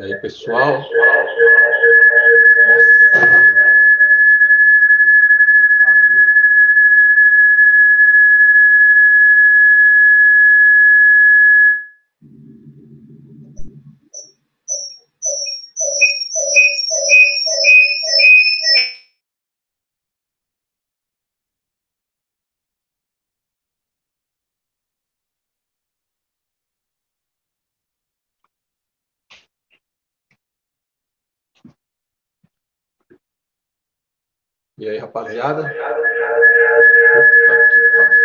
E aí, pessoal? E aí, rapaziada? Opa, que pariu.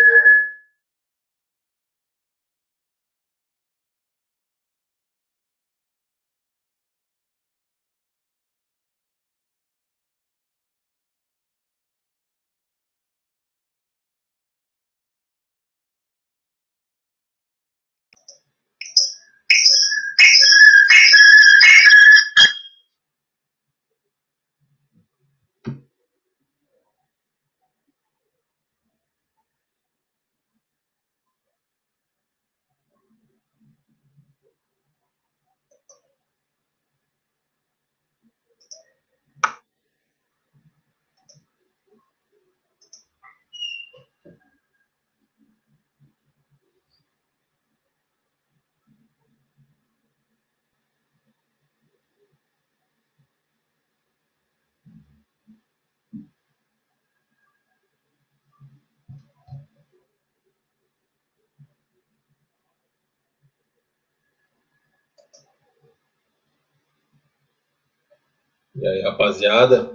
E aí, rapaziada?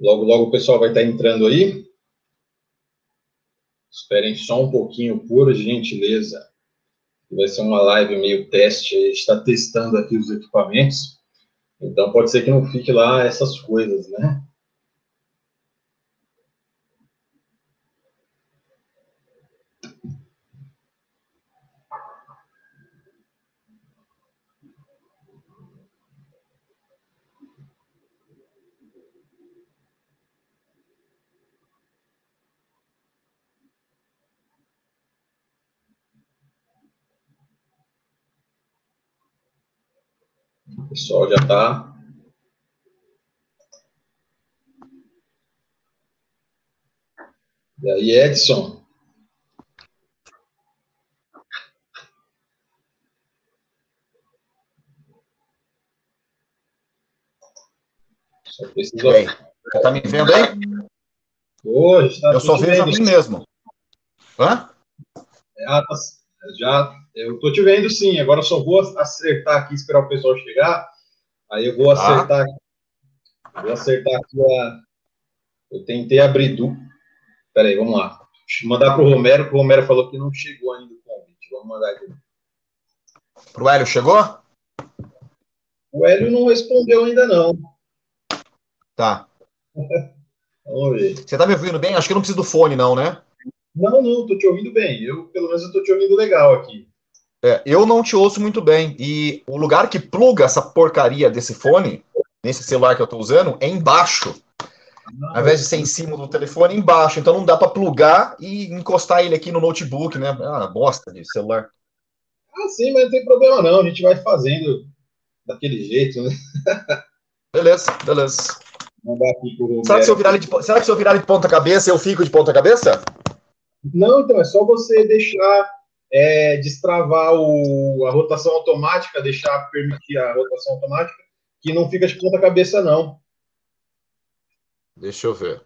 Logo, logo o pessoal vai estar entrando aí. Esperem só um pouquinho, por gentileza. Vai ser uma live meio teste. A gente está testando aqui os equipamentos. Então pode ser que não fique lá essas coisas, né? Pessoal já está. E aí, Edson? Só precisa. Bem, você tá me vendo aí? Hoje, tá Eu só vejo a mim mesmo. Hã? Ah, tá- já, eu tô te vendo sim. Agora eu só vou acertar aqui, esperar o pessoal chegar. Aí eu vou acertar. Vou acertar aqui a. Eu tentei abrir do. Peraí, vamos lá. Deixa eu mandar pro Romero, que o Romero falou que não chegou ainda o convite. Vamos mandar aqui. Pro Hélio chegou? O Hélio não respondeu ainda, não. Tá. Vamos ver. Você tá me ouvindo bem? Acho que eu não preciso do fone, não, né? Não, não, tô te ouvindo bem. Eu, pelo menos, eu tô te ouvindo legal aqui. É, eu não te ouço muito bem. E o lugar que pluga essa porcaria desse fone, nesse celular que eu tô usando, é embaixo. Ao invés de ser em cima do telefone, é embaixo. Então não dá pra plugar e encostar ele aqui no notebook, né? Ah, bosta de celular. Ah, sim, mas não tem problema não. A gente vai fazendo daquele jeito, né? Beleza, beleza. Mandar aqui pro Romero. Será que se eu virar ele de, será que se eu virar de ponta cabeça, eu fico de ponta cabeça? Não, então, é só você deixar é, destravar o, a rotação automática, deixar permitir a rotação automática, que não fica de ponta cabeça, não. Deixa eu ver.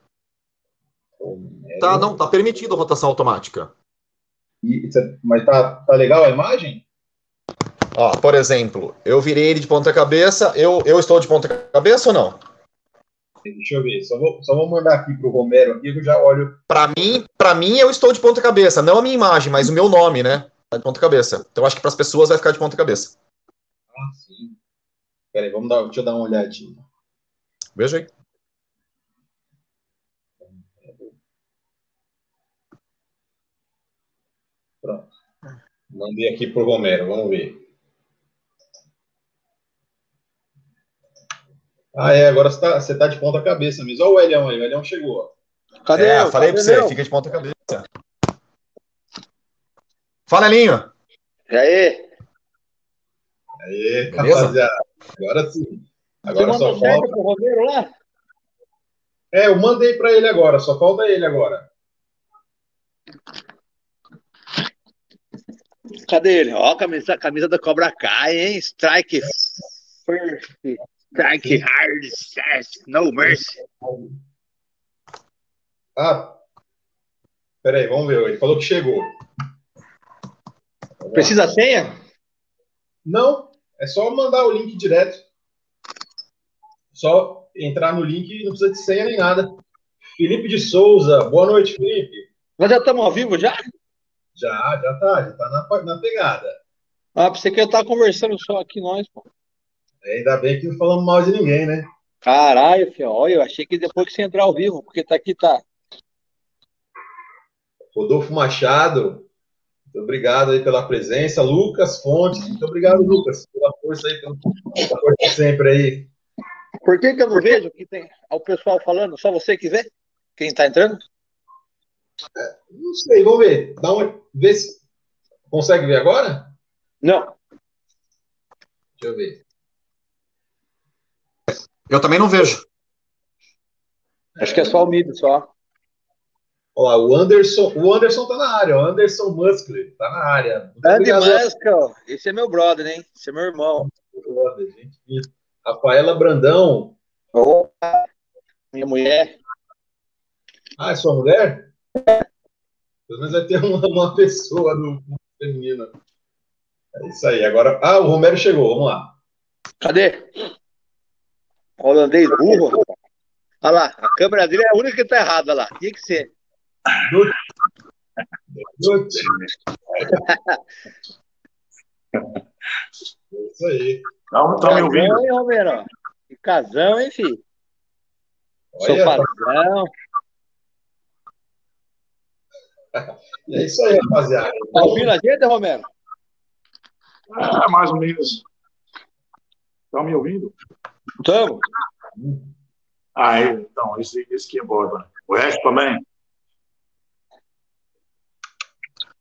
Tá, não, tá permitido a rotação automática. E- cê- mas tá, tá legal a imagem? Ó, por exemplo, eu virei ele de ponta cabeça, eu, eu estou de ponta cabeça ou não? Deixa eu ver, só vou, só vou mandar aqui pro Romero aqui, eu já olho. Pra mim, para mim eu estou de ponta cabeça, não a minha imagem, mas o meu nome, né? Tá de ponta cabeça. Então acho que para as pessoas vai ficar de ponta cabeça. Ah, sim. Peraí, vamos dar, deixa eu dar uma olhadinha. Veja aí. Pronto. Mandei aqui pro Romero, vamos ver. Ah, é, agora você tá, você tá de ponta cabeça mesmo. Olha o Elião aí, o Elião chegou. Cadê é, eu? falei Cadê pra você, fica de ponta cabeça. Fala, Linho. E aí? Aê, Beleza? rapaziada. Agora sim. Agora Você só falta. Pro Romero lá? É, eu mandei para ele agora, só falta ele agora. Cadê ele? Ó, a camisa, camisa da Cobra Kai, hein? Strike first, strike hard, no mercy. Ah, peraí, vamos ver. Ele falou que chegou. Precisa senha? Não, é só mandar o link direto. Só entrar no link e não precisa de senha nem nada. Felipe de Souza, boa noite, Felipe. Nós já estamos ao vivo já? Já, já tá, já tá na, na pegada. Ah, você que estar conversando só aqui nós, pô. É, ainda bem que não falamos mal de ninguém, né? Caralho, filho, olha, eu achei que depois que você entrar ao vivo, porque tá aqui, tá. Rodolfo Machado, muito obrigado aí pela presença. Lucas Fontes, muito obrigado, Lucas, pela força aí, pela força sempre aí. Por que, que eu não vejo que tem o pessoal falando? Só você que vê? Quem está entrando? É, não sei, vamos ver. Dá uma, vê se consegue ver agora? Não. Deixa eu ver. Eu também não vejo. Acho que é só o MIB, só. Ó, o Anderson, o Anderson tá na área, o Anderson Muskler tá na área. Andy Muskler, esse é meu brother, hein? Esse é meu irmão. Brother, gente. Rafaela Brandão. Opa, minha mulher. Ah, é sua mulher? Pelo menos vai ter uma, uma pessoa do feminino. É isso aí. Agora, ah, o Romero chegou. Vamos lá. Cadê? Holandês burro. Olha lá, a câmera dele é a única que tá errada lá. Tinha que ser. Isso aí. Não, tá me ouvindo? Hein, Romero? Que casão, hein, filho? Sofazão. É isso aí, rapaziada. Tá ouvindo a gente, Romero? Ah, mais ou menos. Estão me ouvindo? Estamos. Ah, então, esse, esse que é bom. O resto também?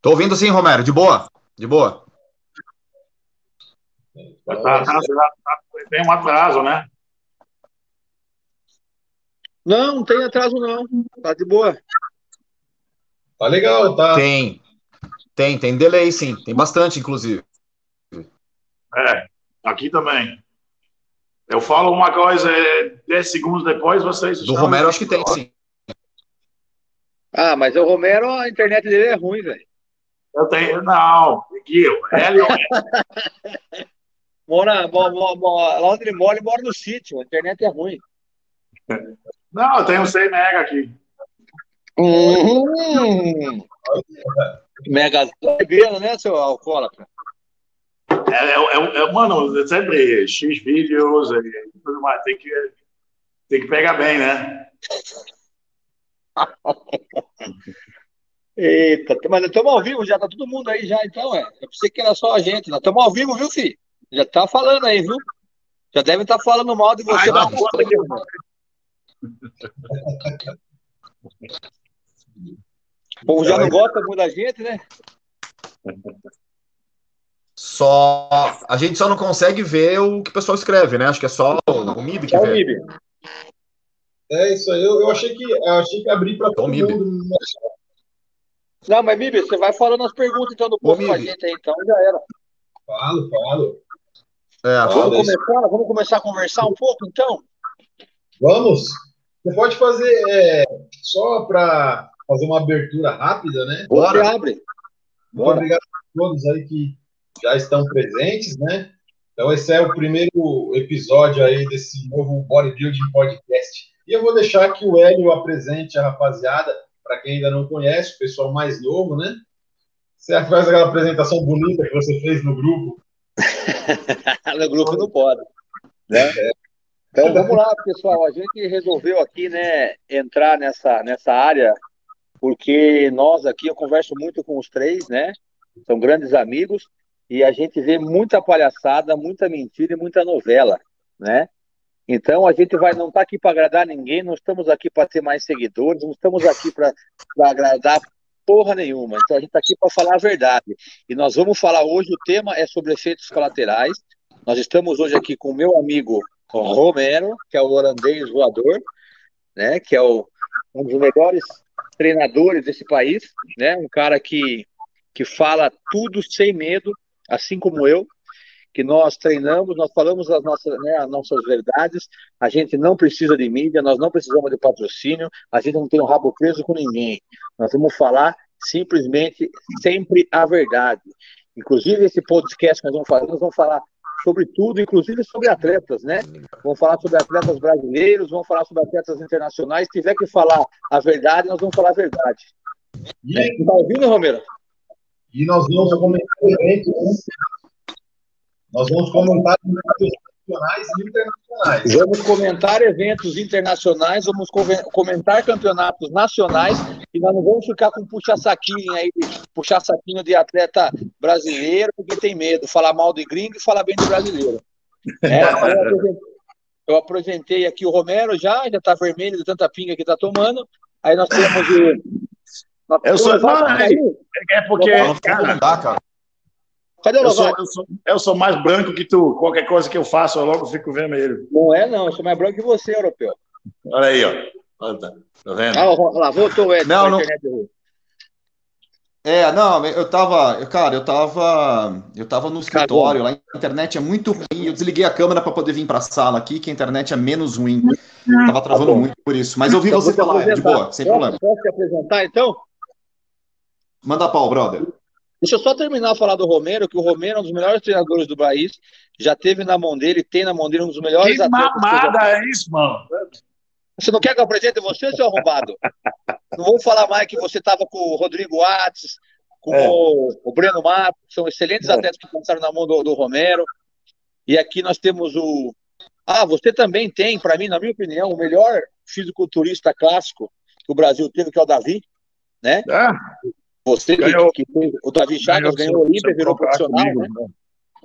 Tô ouvindo sim, Romero, de boa, de boa. Tá, tá, tá, tem um atraso, né? Não, não tem atraso não, tá de boa. Tá legal, tá? Tem, tem, tem delay sim, tem bastante, inclusive. É, aqui também. Eu falo uma coisa, 10 é, segundos depois vocês. Do Romero, acho que tem, sim. Ah, mas o Romero, a internet dele é ruim, velho. Eu tenho. Não, Guil, Hélio. mora, mora, mora, lá onde ele mora, ele mora no sítio. A internet é ruim. Não, eu tenho 100 mega aqui. Hum, mega bebendo, né, seu alcoólatra? É, é, é, é, mano, é sempre X vídeos e tudo mais. Tem que, tem que pegar bem, né? Eita, mas nós estamos ao vivo já, tá todo mundo aí já, então, é. Eu pensei que era só a gente. Nós estamos ao vivo, viu, filho? Já tá falando aí, viu? Já deve estar tá falando mal de você. Ai, não, o povo já não gosta muito da gente, né? Só a gente só não consegue ver o que o pessoal escreve, né? Acho que é só o MIB que é vê. O MIB. É isso aí. Eu, eu achei que eu achei que abri para todo mundo. Não, mas Bibi, você vai falando as perguntas então do povo com a gente aí, então já era. Falo, falo. É, vamos, começar, vamos começar a conversar um pouco, então? Vamos. Você pode fazer é, só para fazer uma abertura rápida, né? Bora. Você abre. Muito obrigado a todos aí que já estão presentes, né? Então, esse é o primeiro episódio aí desse novo Bodybuilding Podcast. E eu vou deixar que o Hélio apresente a rapaziada para quem ainda não conhece, o pessoal mais novo, né? Você faz aquela apresentação bonita que você fez no grupo. no grupo não pode. Né? É. Então vamos lá, pessoal. A gente resolveu aqui, né, entrar nessa, nessa área, porque nós aqui, eu converso muito com os três, né? São grandes amigos, e a gente vê muita palhaçada, muita mentira e muita novela, né? Então a gente vai não está aqui para agradar ninguém, não estamos aqui para ter mais seguidores, não estamos aqui para agradar porra nenhuma. Então a gente está aqui para falar a verdade. E nós vamos falar hoje, o tema é sobre efeitos colaterais, Nós estamos hoje aqui com o meu amigo Romero, que é o holandês voador, né? Que é o, um dos melhores treinadores desse país, né? Um cara que, que fala tudo sem medo, assim como eu, que nós treinamos, nós falamos as nossas, né, as nossas verdades, a gente não precisa de mídia, nós não precisamos de patrocínio, a gente não tem um rabo preso com ninguém. Nós vamos falar simplesmente sempre a verdade. Inclusive, esse podcast que nós vamos fazer, nós vamos falar sobre tudo, inclusive sobre atletas, né? Vamos falar sobre atletas brasileiros, vamos falar sobre atletas internacionais. Se tiver que falar a verdade, nós vamos falar a verdade. Está ouvindo, Romero? E nós vamos comentar eventos. Nós vamos comentar nacionais e internacionais. Vamos comentar eventos internacionais, vamos comentar campeonatos nacionais e nós não vamos ficar com puxa-saquinho aí, puxa-saquinho de atleta brasileiro, porque tem medo, falar mal de gringo e falar bem de brasileiro. É, eu apresentei aqui o Romero já, já está vermelho de tanta pinga que está tomando. Aí nós temos o. Eu sou. Não, é, é porque. Cara, cara, Cadê o eu sou, eu, sou, eu sou mais branco que tu. Qualquer coisa que eu faço, eu logo fico vermelho. Não é, não. Eu sou mais branco que você, europeu. Olha aí, ó. Olha, tá, tá vendo? Ah, olha lá, voltou o Ed. Não, não. É, não, eu tava, cara, eu tava, eu tava no escritório, lá a internet é muito ruim, eu desliguei a câmera para poder vir para a sala aqui, que a internet é menos ruim. Tava travando tá muito por isso, mas eu vi você falar, de boa, sem posso, problema. Posso te apresentar então? Manda pau, brother. Deixa eu só terminar a falar do Romero, que o Romero é um dos melhores treinadores do país, já teve na mão dele, tem na mão dele um dos melhores que atletas. Que mamada já... é isso, mano? Você não quer que eu apresente você, seu arrombado? não vou falar mais que você estava com o Rodrigo Ates, com é. o, o, Breno Mato, são excelentes é. atletas que passaram na mão do, do Romero. E aqui nós temos o. Ah, você também tem, para mim, na minha opinião, o melhor fisiculturista clássico que o Brasil teve, que é o Davi, né? Ah. Você ganhou, que, que o Davi Chagas ganhou o Olímpia, virou profissional, comigo, né?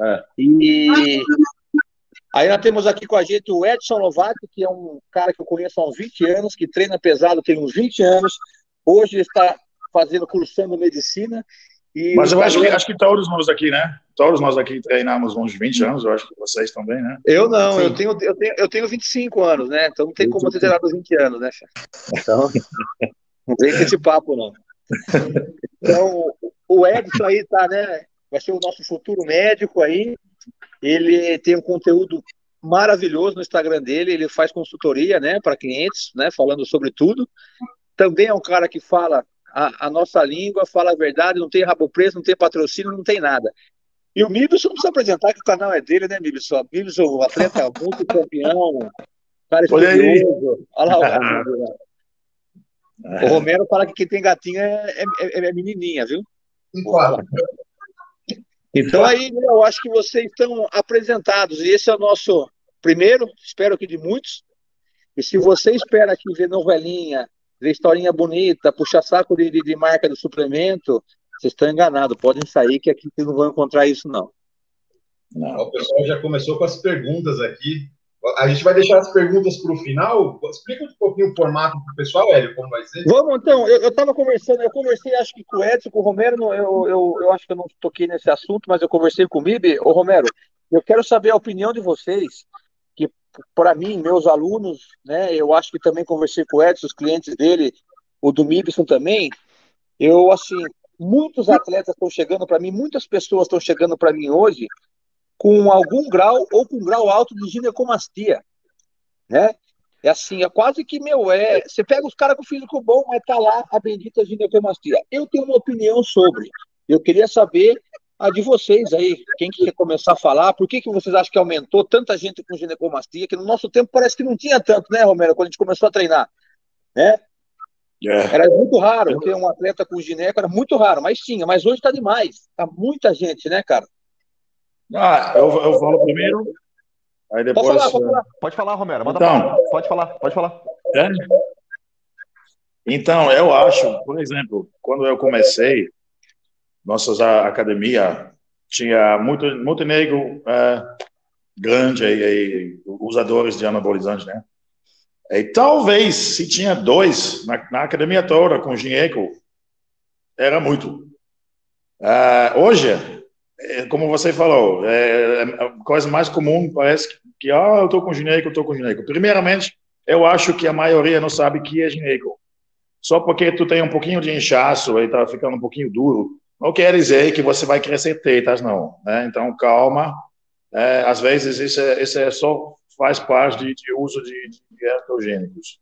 É. E aí nós temos aqui com a gente o Edson Lovato, que é um cara que eu conheço há uns 20 anos, que treina pesado, tem uns 20 anos, hoje está fazendo, cursando medicina. Mas eu acho que, acho que todos nós aqui, né? Todos nós aqui treinamos uns 20 anos, eu acho que vocês também, né? Eu não, eu tenho, eu, tenho, eu tenho 25 anos, né? Então não tem como ter treinado 20 anos, né, Então, não vem com esse papo, não. Então, o Edson aí tá, né? Vai ser o nosso futuro médico aí. Ele tem um conteúdo maravilhoso no Instagram dele. Ele faz consultoria, né, para clientes, né, falando sobre tudo. Também é um cara que fala a, a, nossa língua, fala a verdade, não tem rabo preso, não tem patrocínio, não tem nada. E o Mibson não precisa apresentar que o canal é dele, né, Mibson? Mibson, o atleta multicampeão, cara estudioso. Olha lá, o Romero fala que quem tem gatinha é, é, é menininha, viu? Claro. Então aí eu acho que vocês estão apresentados e esse é o nosso primeiro, espero que de muitos. E se você espera aqui ver novelinha, ver historinha bonita, puxar saco de, de, de marca do suplemento, vocês estão enganados. Podem sair que aqui vocês não vão encontrar isso não. não. O pessoal já começou com as perguntas aqui. A gente vai deixar as perguntas para o final. Explica um pouquinho o formato para o pessoal, Hélio, como vai ser. Vamos, então. Eu estava conversando, eu conversei, acho que com o Edson, com o Romero, eu, eu, eu acho que eu não toquei nesse assunto, mas eu conversei com o Mib. Ô, Romero, eu quero saber a opinião de vocês, que para mim, meus alunos, né, eu acho que também conversei com o Edson, os clientes dele, o do Mibson também. Eu, assim, muitos atletas estão chegando para mim, muitas pessoas estão chegando para mim hoje com algum grau ou com grau alto de ginecomastia, né? É assim, é quase que, meu, é. Você pega os caras com físico bom, mas tá lá a bendita ginecomastia. Eu tenho uma opinião sobre. Eu queria saber a de vocês aí. Quem que quer começar a falar? Por que, que vocês acham que aumentou tanta gente com ginecomastia? Que no nosso tempo parece que não tinha tanto, né, Romero, quando a gente começou a treinar. Né? É. Era muito raro ter um atleta com gineco, era muito raro, mas tinha. Mas hoje tá demais. Tá muita gente, né, cara? Ah, eu, eu falo primeiro, aí depois... Pode falar, pode falar, pode falar Romero, manda então, Pode falar, pode falar. É? Então, eu acho, por exemplo, quando eu comecei, nossa academia tinha muito, muito negro é, grande e, e, usadores de anabolizantes, né? E talvez, se tinha dois na, na academia toda com gineco, era muito. Uh, hoje, é, como você falou, é, é, a coisa mais comum parece que, que ah, eu estou com gineco, eu estou com gineco. Primeiramente, eu acho que a maioria não sabe que é gineco. Só porque tu tem um pouquinho de inchaço e está ficando um pouquinho duro, não quer dizer que você vai crescer tetas, não. Né? Então, calma. É, às vezes, isso é, isso é só faz parte de, de uso de, de.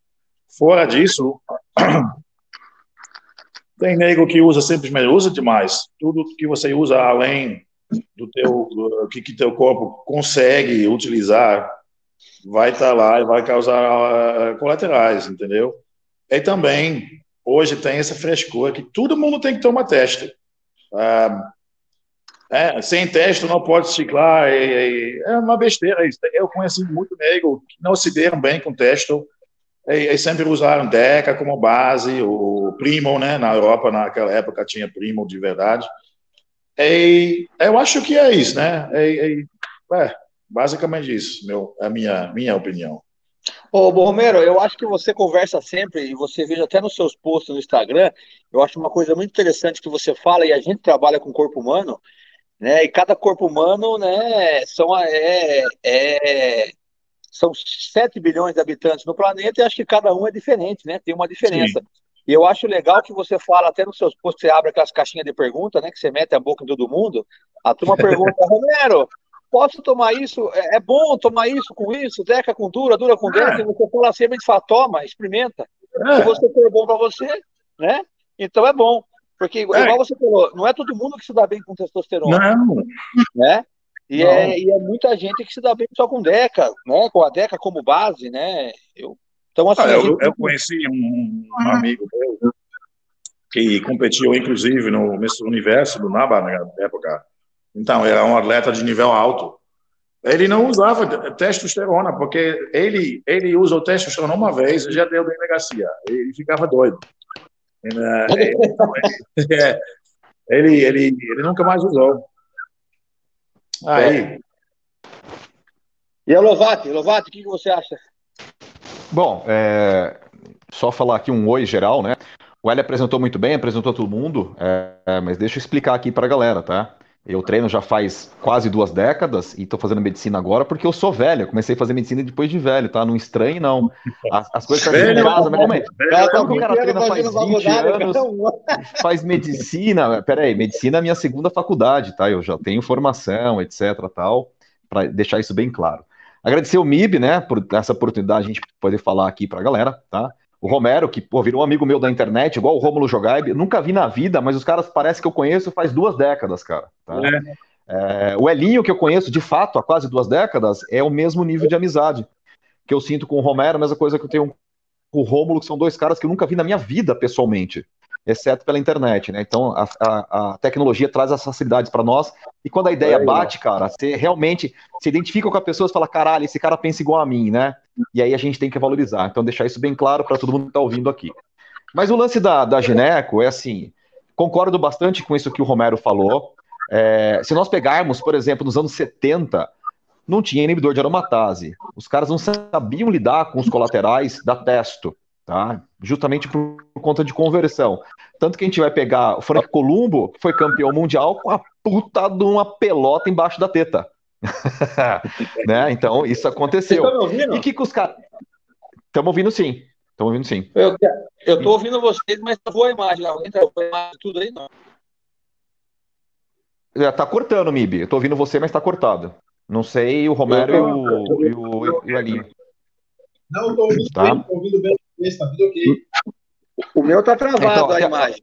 Fora disso, tem nego que usa simplesmente, usa demais. Tudo que você usa além do teu, que, que teu corpo consegue utilizar, vai estar tá lá e vai causar uh, colaterais, entendeu? E também, hoje tem essa frescura que todo mundo tem que tomar teste. Uh, é, sem teste não pode ciclar, é, é uma besteira. Eu conheci muito nego que não se deram bem com teste, e, e, sempre usaram Deca como base, o Primo, né, na Europa naquela época tinha Primo de verdade. E eu acho que é isso, né? E, é, basicamente isso, meu, a minha, minha opinião. Ô, Romero, eu acho que você conversa sempre, e você veja até nos seus posts no Instagram, eu acho uma coisa muito interessante que você fala, e a gente trabalha com corpo humano, né? E cada corpo humano, né, são, é, é, são 7 bilhões de habitantes no planeta e acho que cada um é diferente, né? Tem uma diferença. Sim. E eu acho legal que você fala, até nos seus posts, você abre aquelas caixinhas de pergunta, né? Que você mete a boca em todo mundo. A turma pergunta, Romero, posso tomar isso? É, é, bom tomar isso com isso? Deca com dura, dura com deca? É. E você fala assim, a gente fala, toma, experimenta. É. Se você for bom para você, né? Então é bom. Porque, é. igual você falou, não é todo mundo que se dá bem com testosterona. Não. Né? E é, e é, muita gente que se dá bem só com Deca, né? Com a Deca como base, né? Eu, então, assim, ah, eu, gente... eu, conheci um, um amigo meu que competiu, inclusive, no Miss Universo do NABA na época. Então, era um atleta de nível alto. Ele não usava testosterona, porque ele, ele usa o testosterona uma vez e já deu delegacia. Ele ficava doido. Né? É, ele, ele, ele nunca mais usou. Aí. E a Lovati, Lovati, o que você acha? Bom, é, só falar aqui um oi geral, né? O L apresentou muito bem, apresentou todo mundo, é, mas deixa eu explicar aqui para a galera, tá? Eu treino já faz quase duas décadas e estou fazendo medicina agora porque eu sou velho. Eu comecei a fazer medicina depois de velho, tá? Não estranhe, não. As, as coisas estão em casa, mas é? Como que o cara treina faz 20 anos, faz medicina? Peraí, medicina é a minha segunda faculdade, tá? Eu já tenho formação, etc, tal, para deixar isso bem claro. Agradecer o MIB, né, por essa oportunidade de a gente poder falar aqui para a galera, tá? O Romero, que pô, virou um amigo meu da internet, igual o Rômulo Jogaib, nunca vi na vida, mas os caras parece que eu conheço faz duas décadas, cara. Tá? É. É, o Elinho, que eu conheço de fato há quase duas décadas, é o mesmo nível de amizade que eu sinto com o Romero, a mesma coisa que eu tenho com o Rômulo, que são dois caras que eu nunca vi na minha vida pessoalmente exceto pela internet, né? Então a, a, a tecnologia traz as facilidades para nós e quando a ideia bate, cara, você realmente se identifica com a pessoa e fala, caralho, esse cara pensa igual a mim, né? E aí a gente tem que valorizar. Então deixar isso bem claro para todo mundo que está ouvindo aqui. Mas o lance da, da Gineco é assim, concordo bastante com isso que o Romero falou. É, se nós pegarmos, por exemplo, nos anos 70, não tinha inibidor de aromatase. Os caras não sabiam lidar com os colaterais da testo tá? Justamente por, conta de conversão. Tanto que a gente vai pegar o Frank Columbo, que foi campeão mundial com a puta de uma pelota embaixo da teta. né? Então, isso aconteceu. Tá me ouvindo? E que, que os caras. Estamos ouvindo sim. Estamos ouvindo sim. Eu, eu tô ouvindo vocês, mas travou a imagem. Alguém travou a imagem tudo aí? Não. Já tá cortando, Mib. Eu tô ouvindo você, mas tá cortado. Não sei o Romero e o, e o, e o Alinho. Não, tô ouvindo tá? bem, tô ouvindo bem. Tá tudo ok. O meu tá travado então, a imagem.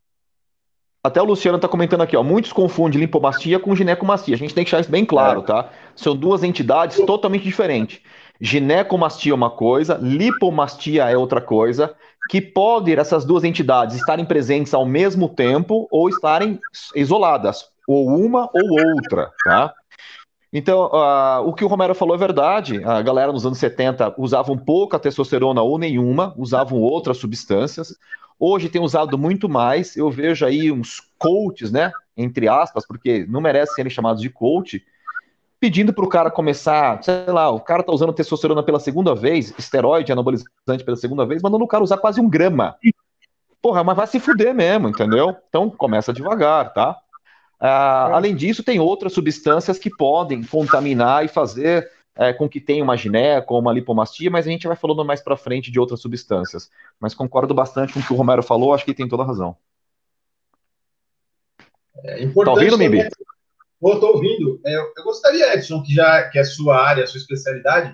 Até o Luciano está comentando aqui, ó. Muitos confundem lipomastia com ginecomastia. A gente tem que deixar isso bem claro, é. tá? São duas entidades totalmente diferentes. Ginecomastia é uma coisa, lipomastia é outra coisa, que pode essas duas entidades estarem presentes ao mesmo tempo ou estarem isoladas, ou uma ou outra, tá? Então, uh, o que o Romero falou é verdade. A galera nos anos 70 usavam pouca testosterona ou nenhuma, usavam outras substâncias. Hoje tem usado muito mais. Eu vejo aí uns coaches, né? Entre aspas, porque não merecem serem chamados de coach, pedindo para o cara começar, sei lá, o cara tá usando testosterona pela segunda vez, esteroide anabolizante pela segunda vez, mandando o cara usar quase um grama. Porra, mas vai se fuder mesmo, entendeu? Então começa devagar, tá? Ah, além disso, tem outras substâncias que podem contaminar e fazer é, com que tenha uma gineco ou uma lipomastia, mas a gente vai falando mais para frente de outras substâncias. Mas concordo bastante com o que o Romero falou, acho que tem toda a razão. É importante. Tá ouvindo, Mibi? Estou ouvindo. É, eu gostaria, Edson, que já que é sua área, a sua especialidade,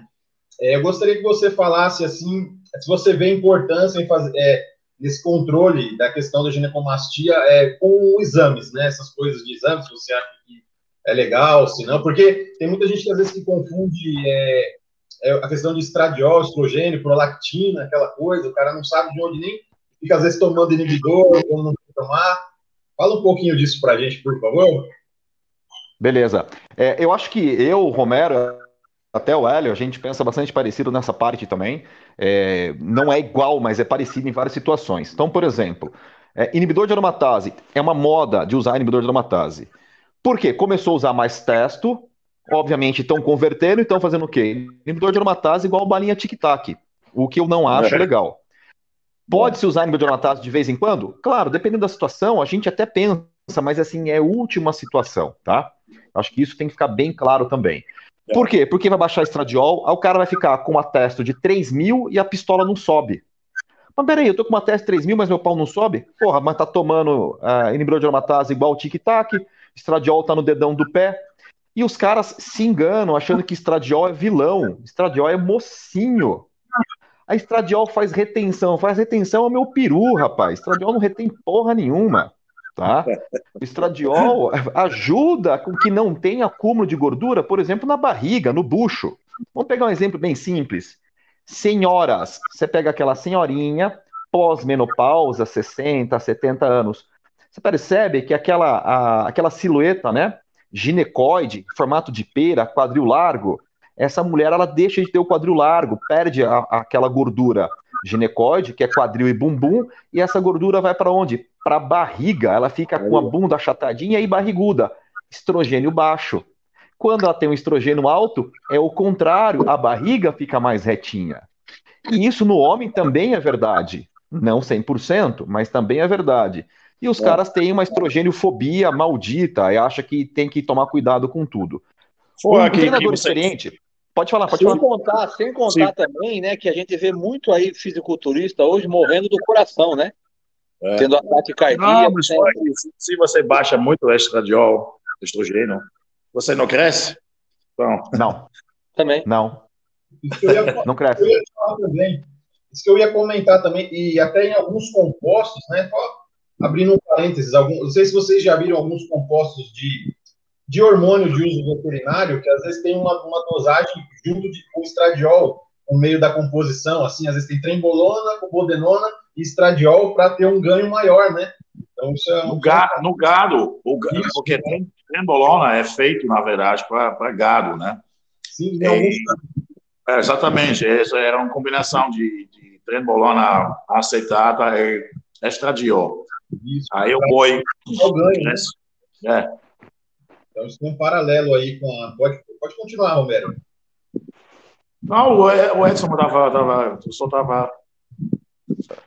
é, eu gostaria que você falasse assim, se você vê importância em fazer é, nesse controle da questão da ginecomastia é, com exames, né? Essas coisas de exames, se você acha que é legal, se não, porque tem muita gente que às vezes que confunde é, é, a questão de estradiol, estrogênio, prolactina, aquela coisa, o cara não sabe de onde nem fica às vezes tomando inibidor, ou não tomar. Fala um pouquinho disso para a gente, por favor. Beleza. É, eu acho que eu, Romero, até o Hélio, a gente pensa bastante parecido nessa parte também. É, não é igual, mas é parecido em várias situações. Então, por exemplo, é, inibidor de aromatase. É uma moda de usar inibidor de aromatase. Por quê? Começou a usar mais testo, obviamente estão convertendo e estão fazendo o quê? Inibidor de aromatase igual balinha tic-tac, o que eu não acho é. legal. Pode-se usar inibidor de aromatase de vez em quando? Claro, dependendo da situação, a gente até pensa, mas assim, é última situação, tá? Acho que isso tem que ficar bem claro também. É. Por quê? Porque vai baixar estradiol, aí o cara vai ficar com uma testo de 3 mil e a pistola não sobe. Mas peraí, eu tô com uma testo de 3 mil, mas meu pau não sobe? Porra, mas tá tomando uh, inibidor de aromatase igual tic-tac, estradiol tá no dedão do pé. E os caras se enganam achando que estradiol é vilão. Estradiol é mocinho. A estradiol faz retenção. Faz retenção ao meu peru, rapaz. Estradiol não retém porra nenhuma. Tá? O estradiol ajuda com que não tenha acúmulo de gordura, por exemplo, na barriga, no bucho. Vamos pegar um exemplo bem simples. Senhoras, você pega aquela senhorinha pós-menopausa, 60, 70 anos, você percebe que aquela, a, aquela silhueta, né, ginecoide, formato de pera, quadril largo, essa mulher ela deixa de ter o quadril largo, perde a, aquela gordura ginecoide, que é quadril e bumbum, e essa gordura vai para onde? Para a barriga, ela fica com a bunda achatadinha e barriguda, estrogênio baixo. Quando ela tem um estrogênio alto, é o contrário, a barriga fica mais retinha. E isso no homem também é verdade. Não 100%, mas também é verdade. E os é. caras têm uma estrogêniofobia maldita e acha que tem que tomar cuidado com tudo. Pô, um que, treinador que você... experiente. Pode falar, pode sem falar. Contar, sem contar Sim. também, né, que a gente vê muito aí fisiculturista hoje morrendo do coração, né? É. Tendo ataque cardíaco. Não, né? se você baixa muito o estradiol, estrogênio, você não cresce? Então... Não. Também. Não. Ia, não cresce. Isso que eu ia comentar também, e até em alguns compostos, né? abrindo um parênteses, algum, não sei se vocês já viram alguns compostos de, de hormônio de uso veterinário, que às vezes tem uma, uma dosagem junto de, com estradiol no meio da composição, assim, às vezes tem trembolona, bodenona e estradiol para ter um ganho maior, né? Então, isso é um... no, gado, no gado, o, isso, porque né? trembolona é feito, na verdade, para gado, né? Sim, e, é, exatamente, essa era uma combinação de, de trembolona aceitada e estradiol. Isso, aí o boi. Ganho, né? É. Então, isso tem um paralelo aí com a. Pode, pode continuar, Romero. Não, o Edson tava, tava, só tava.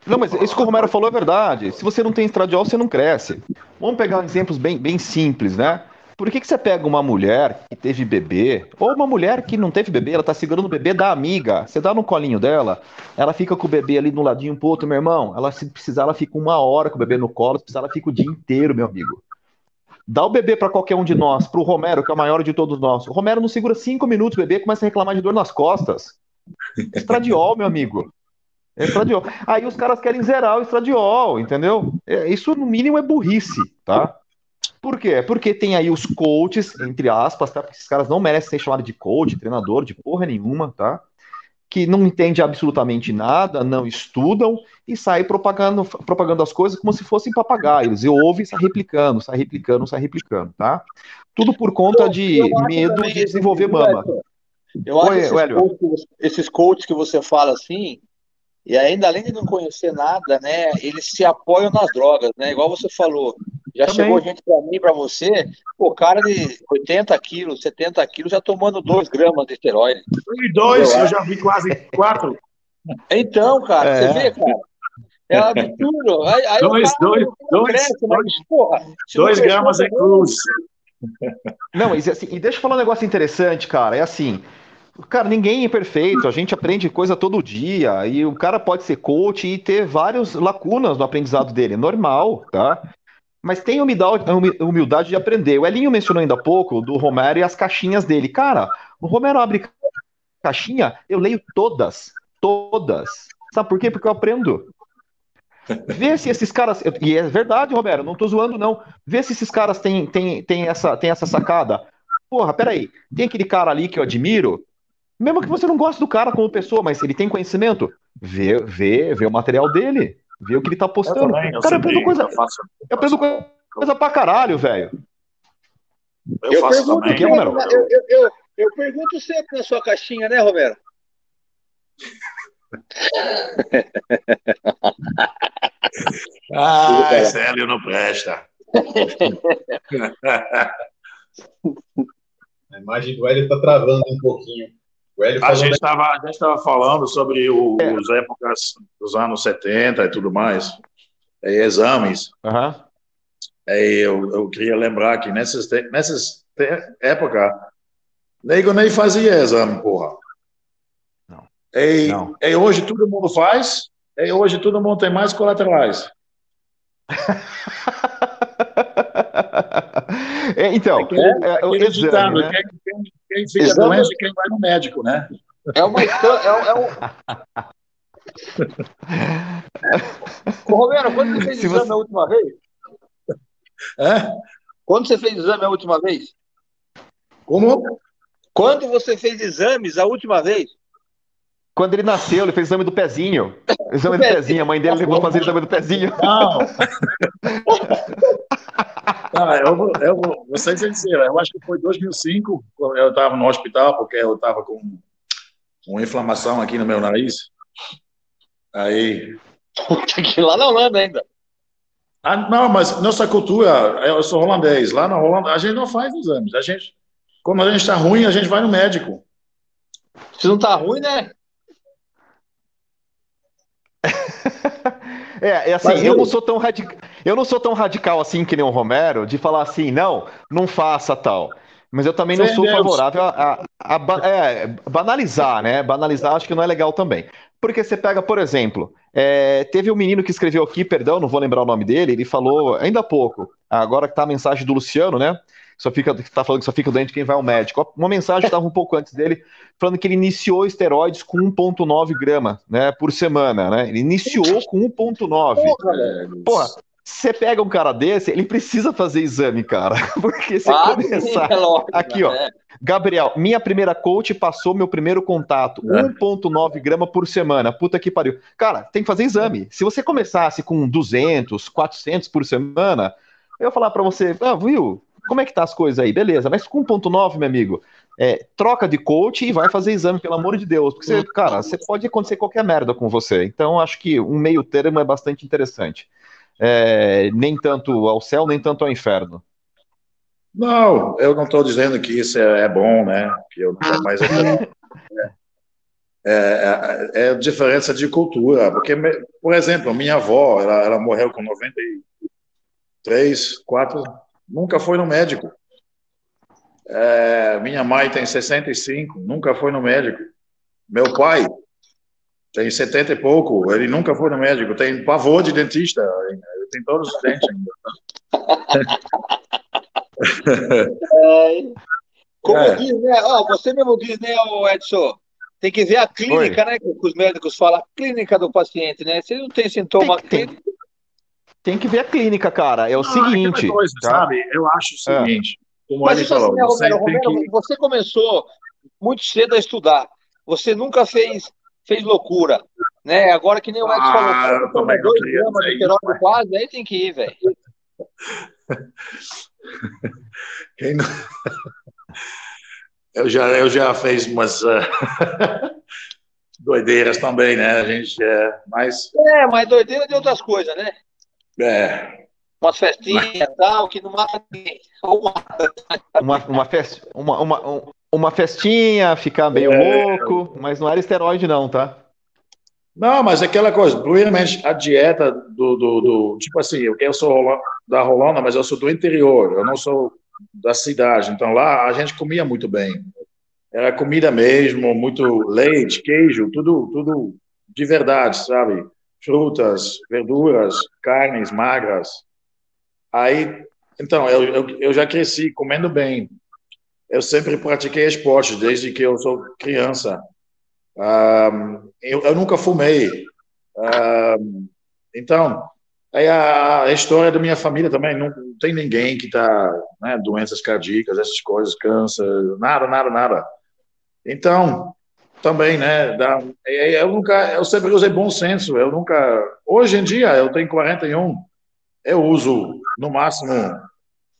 Não, mas isso que o Romero falou é verdade. Se você não tem estradiol, você não cresce. Vamos pegar exemplos bem, bem simples, né? Por que, que você pega uma mulher que teve bebê, ou uma mulher que não teve bebê, ela tá segurando o bebê da amiga, você dá no colinho dela, ela fica com o bebê ali no ladinho pro outro, meu irmão, ela se precisar, ela fica uma hora com o bebê no colo, se precisar, ela fica o dia inteiro, meu amigo. Dá o bebê para qualquer um de nós, pro Romero, que é o maior de todos nós. O Romero não segura cinco minutos o bebê, começa a reclamar de dor nas costas. Estradiol, meu amigo. Estradiol. Aí os caras querem zerar o estradiol, entendeu? É, isso, no mínimo, é burrice, tá? Por quê? Porque tem aí os coaches, entre aspas, tá? Porque esses caras não merecem ser chamados de coach, treinador, de porra nenhuma, tá? Que não entende absolutamente nada, não estudam e saem propagando, propagando as coisas como se fossem papagaios. E ouve e sai replicando, sai replicando, sai replicando, tá? Tudo por conta de medo de desenvolver mama. Eu acho Oi, esses, coaches, esses coaches que você fala assim, e ainda além de não conhecer nada, né, eles se apoiam nas drogas, né? Igual você falou, já Também. chegou gente para mim, para você, o cara de 80 quilos, 70 quilos, já tomando 2 gramas de esteroide. E dois, eu já vi quase 4. Então, cara, é. você vê, cara. É um absurdo. Aí, aí dois, dois, dois, cresce, mas, porra, dois gramas em cruz. Não, mas assim, e deixa eu falar um negócio interessante, cara. É assim, Cara, ninguém é perfeito, a gente aprende coisa todo dia, e o cara pode ser coach e ter várias lacunas no aprendizado dele, normal, tá? Mas tem humildade, humildade de aprender. O Elinho mencionou ainda há pouco do Romero e as caixinhas dele. Cara, o Romero abre caixinha, eu leio todas, todas. Sabe por quê? Porque eu aprendo. Vê se esses caras. E é verdade, Romero, não tô zoando, não. Vê se esses caras têm, têm, têm, essa, têm essa sacada. Porra, peraí. Tem aquele cara ali que eu admiro, mesmo que você não goste do cara como pessoa, mas ele tem conhecimento, vê, vê, vê o material dele, vê o que ele tá postando. Eu também, eu cara, eu aprendo coisa. Eu, faço, eu aprendo coisa, coisa pra caralho, velho. Eu, eu faço pergunto, também. Eu, eu, eu, eu, pergunto sempre na sua caixinha, né, Romero? ah, Célio não presta. A imagem do Hélio tá travando um pouquinho a gente estava falando sobre o, é. as épocas dos anos 70 e tudo mais, e exames. Uhum. E eu, eu queria lembrar que nessas, nessas épocas, nego nem fazia exame, porra. Não. E, Não. e hoje todo mundo faz, e hoje todo mundo tem mais colaterais. É, então, é, é, é, o exame, né? Quem, fica Exame... doente e quem vai no médico, né? É uma é, é um... Ô, Romero, quando você fez Se exame você... a última vez? É? Quando você fez exame a última vez? Como? Quando você fez exames a última vez? Quando ele nasceu, ele fez exame do pezinho. Exame do pezinho. A mãe dele levou fazer exame do pezinho. Não. Ah, eu, vou, eu vou, vou ser sincero, eu acho que foi 2005, quando eu estava no hospital, porque eu estava com uma inflamação aqui no meu nariz. Aí. Aqui lá na Holanda ainda. Ah, não, mas nossa cultura, eu sou holandês, lá na Holanda a gente não faz exames. A gente, quando a gente está ruim, a gente vai no médico. Se não está ruim, né? É, é assim, Mas, eu não sou tão radical, eu não sou tão radical assim que nem o Romero de falar assim, não, não faça tal. Mas eu também não sou favorável a, a, a é, banalizar, né? Banalizar acho que não é legal também. Porque você pega, por exemplo, é, teve um menino que escreveu aqui, perdão, não vou lembrar o nome dele, ele falou ainda há pouco, agora que tá a mensagem do Luciano, né? só fica, tá falando que só fica doente quem vai ao médico. Uma mensagem estava um pouco antes dele, falando que ele iniciou esteroides com 1,9 grama né, por semana, né? Ele iniciou com 1,9. Porra, você pega um cara desse, ele precisa fazer exame, cara. Porque se ah, começar. É lógico, aqui, ó. É. Gabriel, minha primeira coach passou meu primeiro contato. É. 1,9 grama por semana. Puta que pariu. Cara, tem que fazer exame. Se você começasse com 200, 400 por semana, eu ia falar para você, ah, viu? Como é que tá as coisas aí? Beleza, mas com 1.9, meu amigo, é, troca de coach e vai fazer exame, pelo amor de Deus. Porque, você, cara, você pode acontecer qualquer merda com você. Então, acho que um meio termo é bastante interessante. É, nem tanto ao céu, nem tanto ao inferno. Não, eu não estou dizendo que isso é, é, bom, né? Que eu, mas é, é, é, é, diferença de cultura. Porque, por exemplo, minha avó, ela, ela morreu com 93, 4, nunca foi no médico. É, minha mãe tem 65, nunca foi no médico. Meu pai tem 70 e pouco, ele nunca foi no médico. Tem pavor de dentista, ele tem todos os dentes ainda. é, como é. diz, né? Oh, você mesmo diz, né, Edson? Tem que ver a clínica, Oi. né? Que os médicos falam, a clínica do paciente, né? Se ele não tem sintoma tem, clínico, tem que ver a clínica, cara. É o não, seguinte. É coisa, tá? sabe? Eu acho o é. seguinte. É. Como Mas ele falou, assim, né, você, Romero, que... você começou muito cedo a estudar. Você nunca fez, fez loucura. Né? Agora que nem o Ed ah, falou, toma dois gramas de peróxido quase, aí tem que ir, velho. Quem não... Eu já, eu já fiz umas uh... doideiras também, né? A gente é mais. É, mas doideira de outras coisas, né? É. Umas festinhas e tal, que não mata ninguém. Uma, uma, fest, uma, uma, uma festinha, ficar meio é. louco, mas não era esteroide, não, tá? Não, mas aquela coisa, primeiramente, a dieta do, do, do, tipo assim, eu sou da Rolanda, mas eu sou do interior, eu não sou da cidade, então lá a gente comia muito bem. Era comida mesmo, muito leite, queijo, tudo, tudo de verdade, sabe? Frutas, verduras, carnes magras. Aí, então, eu, eu, eu já cresci comendo bem. Eu sempre pratiquei esporte desde que eu sou criança. Um, eu, eu, nunca fumei. Um, então, aí a, história da minha família também, não, não tem ninguém que está, né, doenças cardíacas, essas coisas, câncer, nada, nada, nada. Então, também, né, eu nunca, eu sempre usei bom senso, eu nunca, hoje em dia, eu tenho 41, eu uso no máximo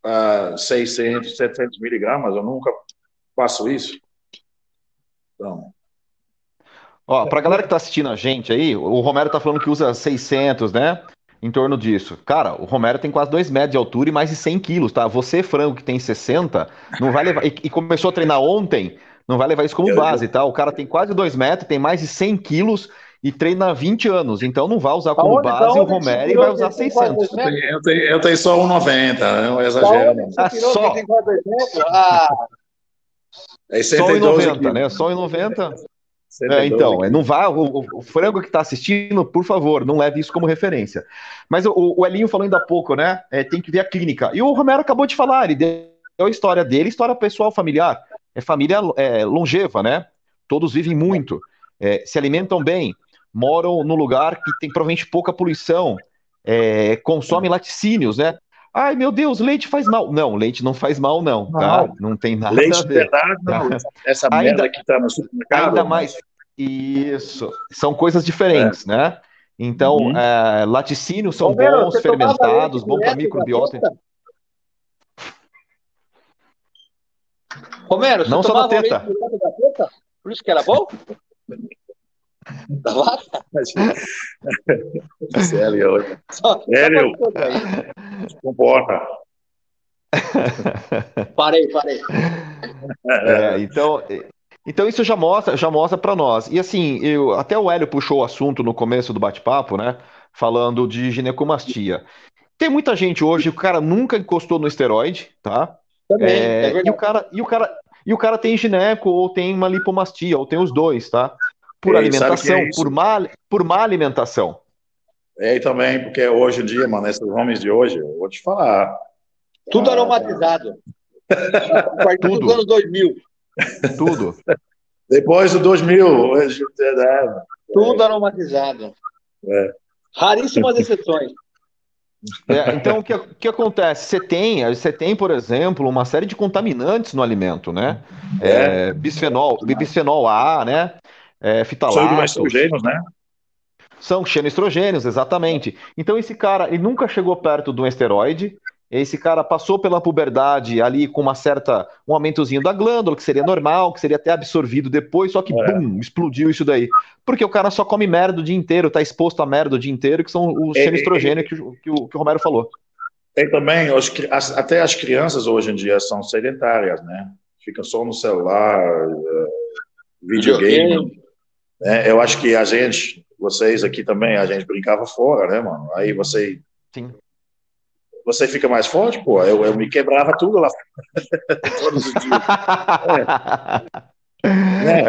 uh, 600, 700 miligramas, eu nunca faço isso. Então, Ó, pra galera que tá assistindo a gente aí, o Romero tá falando que usa 600, né? Em torno disso. Cara, o Romero tem quase 2 metros de altura e mais de 100 quilos, tá? Você, frango, que tem 60, não vai levar. E, e começou a treinar ontem, não vai levar isso como base, tá? O cara tem quase 2 metros, tem mais de 100 quilos e treina há 20 anos. Então não vai usar como base o Romero e vai usar 600. Eu tenho, eu tenho, eu só 1,90, não exagero. Ah, só. Ah. É só 1,90, né? Só 1,90. É, então, é, não vá, o, o, frango que está assistindo, por favor, não leve isso como referência. Mas o, o Elinho falou ainda há pouco, né? É, tem que ver a clínica. E o Romero acabou de falar, ele deu a história dele, história pessoal, familiar. É família é, longeva, né? Todos vivem muito, é, se alimentam bem, moram no lugar que tem provavelmente pouca poluição, é, consomem laticínios, né? Ai, meu Deus, leite faz mal. Não, leite não faz mal, não, tá? Não tem nada leite a ver. verdade, não. Tá? Essa ainda, merda que tá no supermercado. Ainda mais. Isso. São coisas diferentes, é. né? Então, uhum. é, laticínios são Romero, bons, fermentados, bom para microbiota. Romero, não só da teta. teta. Por isso que era bom? Da vaca? Hélio. Hélio. Comporta. Parei, parei. É, então, então isso já mostra, já mostra para nós. E assim, eu, até o Hélio puxou o assunto no começo do bate-papo, né? Falando de ginecomastia. Tem muita gente hoje, o cara nunca encostou no esteroide, tá? Também, é, é e o cara, e o cara, e o cara tem gineco ou tem uma lipomastia, ou tem os dois, tá? Por alimentação, é por, má, por má alimentação. É, e também, porque hoje em dia, mano, esses homens de hoje, eu vou te falar. Tudo ah, aromatizado. A partir Tudo. dos anos 2000. Tudo. Depois do 2000. É, Tudo aromatizado. É. Raríssimas exceções. É, então, o que, que acontece? Você tem, você tem, por exemplo, uma série de contaminantes no alimento, né? É. É, bisfenol, bisfenol A, né? É. São estrogênios, né? São xenoestrogênios, exatamente. Então esse cara, ele nunca chegou perto de um esteroide, esse cara passou pela puberdade ali com uma certa, um aumentozinho da glândula, que seria normal, que seria até absorvido depois, só que, é. bum, explodiu isso daí. Porque o cara só come merda o dia inteiro, tá exposto a merda o dia inteiro, que são os xenoestrogênios que, que, o, que o Romero falou. Tem também, as, até as crianças hoje em dia são sedentárias, né? Ficam só no celular, videogame. É, eu acho que a gente, vocês aqui também, a gente brincava fora, né, mano? Aí você. Sim. Você fica mais forte, pô. Eu, eu me quebrava tudo lá todos os dias. É.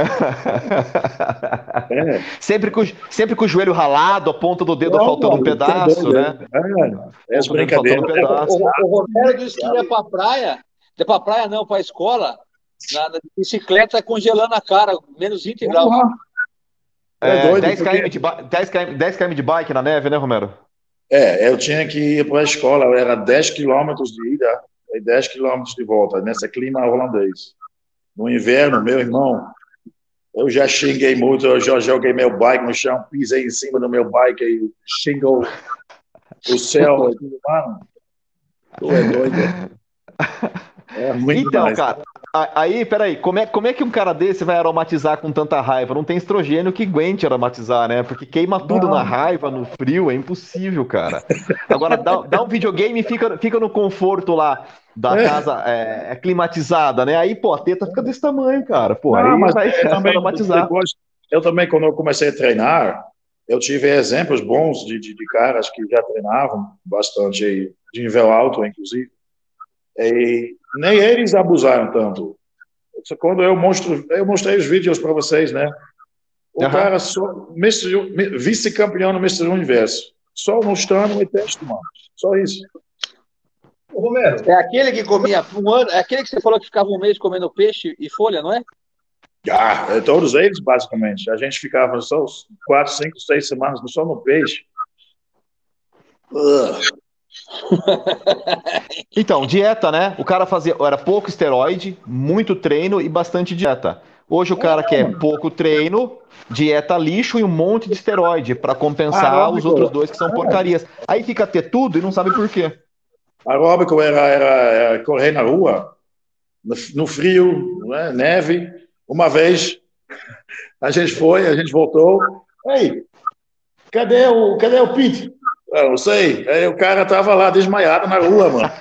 É. Sempre, com, sempre com o joelho ralado, a ponta do dedo Não, faltando um pedaço, né? É, é. Um pedaço. O, o, Roberto disse que ia pra praia, ia pra praia não, pra escola, na, na bicicleta congelando a cara, menos 20 graus. É, é doido, 10, porque... km de 10, km, 10 km de bike na neve, né, Romero? É, eu tinha que ir para a escola, era 10 quilômetros de ida e 10 quilômetros de volta, nessa clima holandês. No inverno, meu irmão, eu já xinguei muito, eu já joguei meu bike no chão, pisei em cima do meu bike e xingou o céu. Mano, tu é doido. É muito então, mais. cara, Aí, peraí, como é, como é que um cara desse vai aromatizar com tanta raiva? Não tem estrogênio que aguente aromatizar, né? Porque queima tudo Não. na raiva, no frio, é impossível, cara. Agora, dá, dá um videogame e fica, fica no conforto lá da é. casa é, é, climatizada, né? Aí, pô, a teta fica desse tamanho, cara. Pô, Não, aí mas vai também, aromatizar. Depois, eu também, quando eu comecei a treinar, eu tive exemplos bons de, de, de caras que já treinavam bastante, de nível alto, inclusive, e nem eles abusaram tanto. Quando eu mostro, eu mostrei os vídeos para vocês, né? O uhum. cara só vice-campeão no Mr. Universo, só mostrando e teste, mano. Só isso. Ô, Romero. É aquele que comia um ano, é aquele que você falou que ficava um mês comendo peixe e folha, não é? Ah, é todos eles, basicamente. A gente ficava só quatro, cinco, seis semanas só no peixe. então, dieta, né? O cara fazia, era pouco esteroide, muito treino e bastante dieta. Hoje o cara quer mano. pouco treino, dieta lixo e um monte de esteroide para compensar ah, os outros dois que são porcarias. Aí fica ter tudo e não sabe por quê. Aeróbico era, era, era correr na rua, no, no frio, né? neve. Uma vez a gente foi, a gente voltou. Ei, cadê o, cadê o Pete? Não sei. Aí o cara tava lá desmaiado na rua, mano.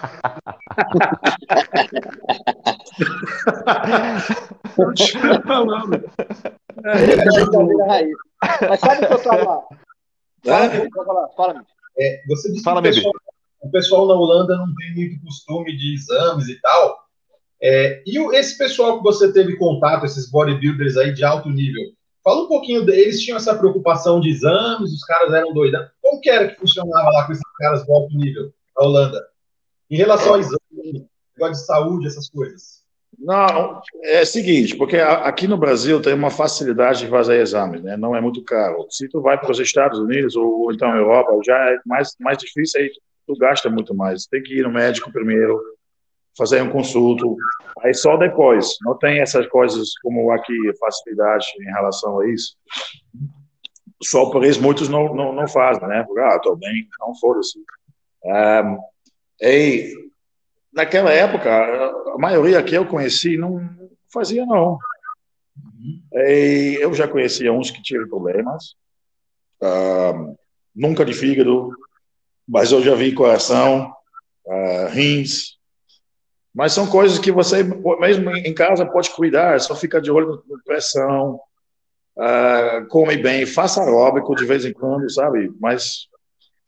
Mas sabe o que eu tava. Fala, fala, é, você disse Fala, que o pessoal, o pessoal na Holanda não tem muito costume de exames e tal. É, e esse pessoal que você teve contato, esses bodybuilders aí de alto nível, fala um pouquinho deles, tinham essa preocupação de exames, os caras eram doidos. Como que era que funcionava lá com esses caras de alto nível na Holanda? Em relação a exames, negócio de saúde, essas coisas. Não, é o seguinte, porque aqui no Brasil tem uma facilidade de fazer exames, né? Não é muito caro. Se tu vai para os Estados Unidos ou então Europa, já é mais mais difícil aí tu gasta muito mais. Tem que ir no médico primeiro, fazer um consulto, aí só depois. Não tem essas coisas como aqui, facilidade em relação a isso. Só por isso muitos não, não, não fazem, né? Porque, ah, estou bem, não foda-se. Um, e naquela época, a maioria que eu conheci não fazia, não. E eu já conhecia uns que tinham problemas, nunca de fígado, mas eu já vi coração, rins, mas são coisas que você, mesmo em casa, pode cuidar, só fica de olho na pressão, uh, come bem, faça aeróbico de vez em quando, sabe? Mas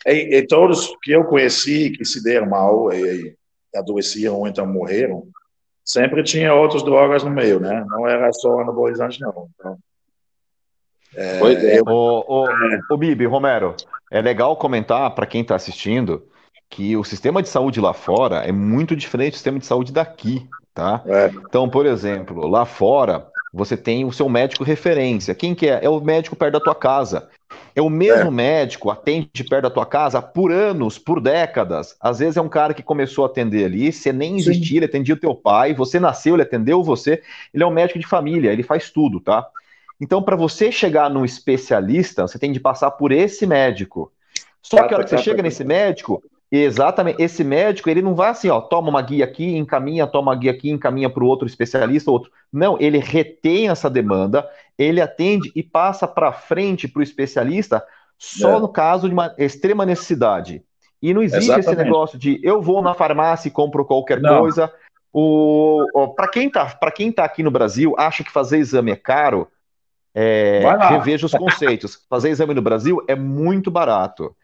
e, e todos que eu conheci que se deram mal e, e adoeciam ou então morreram, sempre tinha outras drogas no meio, né? Não era só anabolizante, não. Então, é, pois é. Eu... O, o, o Bibi, Romero, é legal comentar para quem está assistindo que o sistema de saúde lá fora é muito diferente do sistema de saúde daqui, tá? É. Então, por exemplo, lá fora você tem o seu médico referência. Quem que é? É o médico perto da tua casa. É o mesmo é. médico, atende perto da tua casa por anos, por décadas. Às vezes é um cara que começou a atender ali, você nem existia, ele atendia o teu pai, você nasceu, ele atendeu você. Ele é um médico de família, ele faz tudo, tá? Então, para você chegar num especialista, você tem de passar por esse médico. Só que a hora que você chega nesse médico, exatamente, esse médico, ele não vai assim, ó, toma uma guia aqui, encaminha, toma uma guia aqui, encaminha para o outro especialista, outro. Não, ele retém essa demanda, ele atende e passa para frente para o especialista só é. no caso de uma extrema necessidade. E não existe Exatamente. esse negócio de eu vou na farmácia e compro qualquer não. coisa. O, o para quem tá, para quem tá aqui no Brasil, acha que fazer exame é caro, é, reveja os conceitos. Fazer exame no Brasil é muito barato.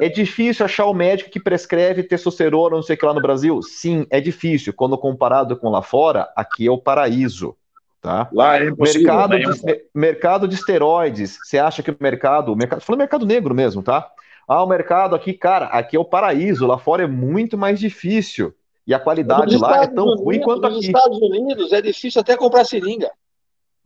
É. é difícil achar o médico que prescreve testosterona, não sei o que lá no Brasil? Sim, é difícil. Quando comparado com lá fora, aqui é o paraíso. Tá? Lá é impossível. Mercado, né? de, mercado de esteroides. Você acha que o mercado. mercado falando mercado negro mesmo, tá? Ah, o mercado aqui, cara, aqui é o paraíso. Lá fora é muito mais difícil. E a qualidade lá é tão Unidos, ruim quanto aqui. Nos Estados Unidos é difícil até comprar seringa.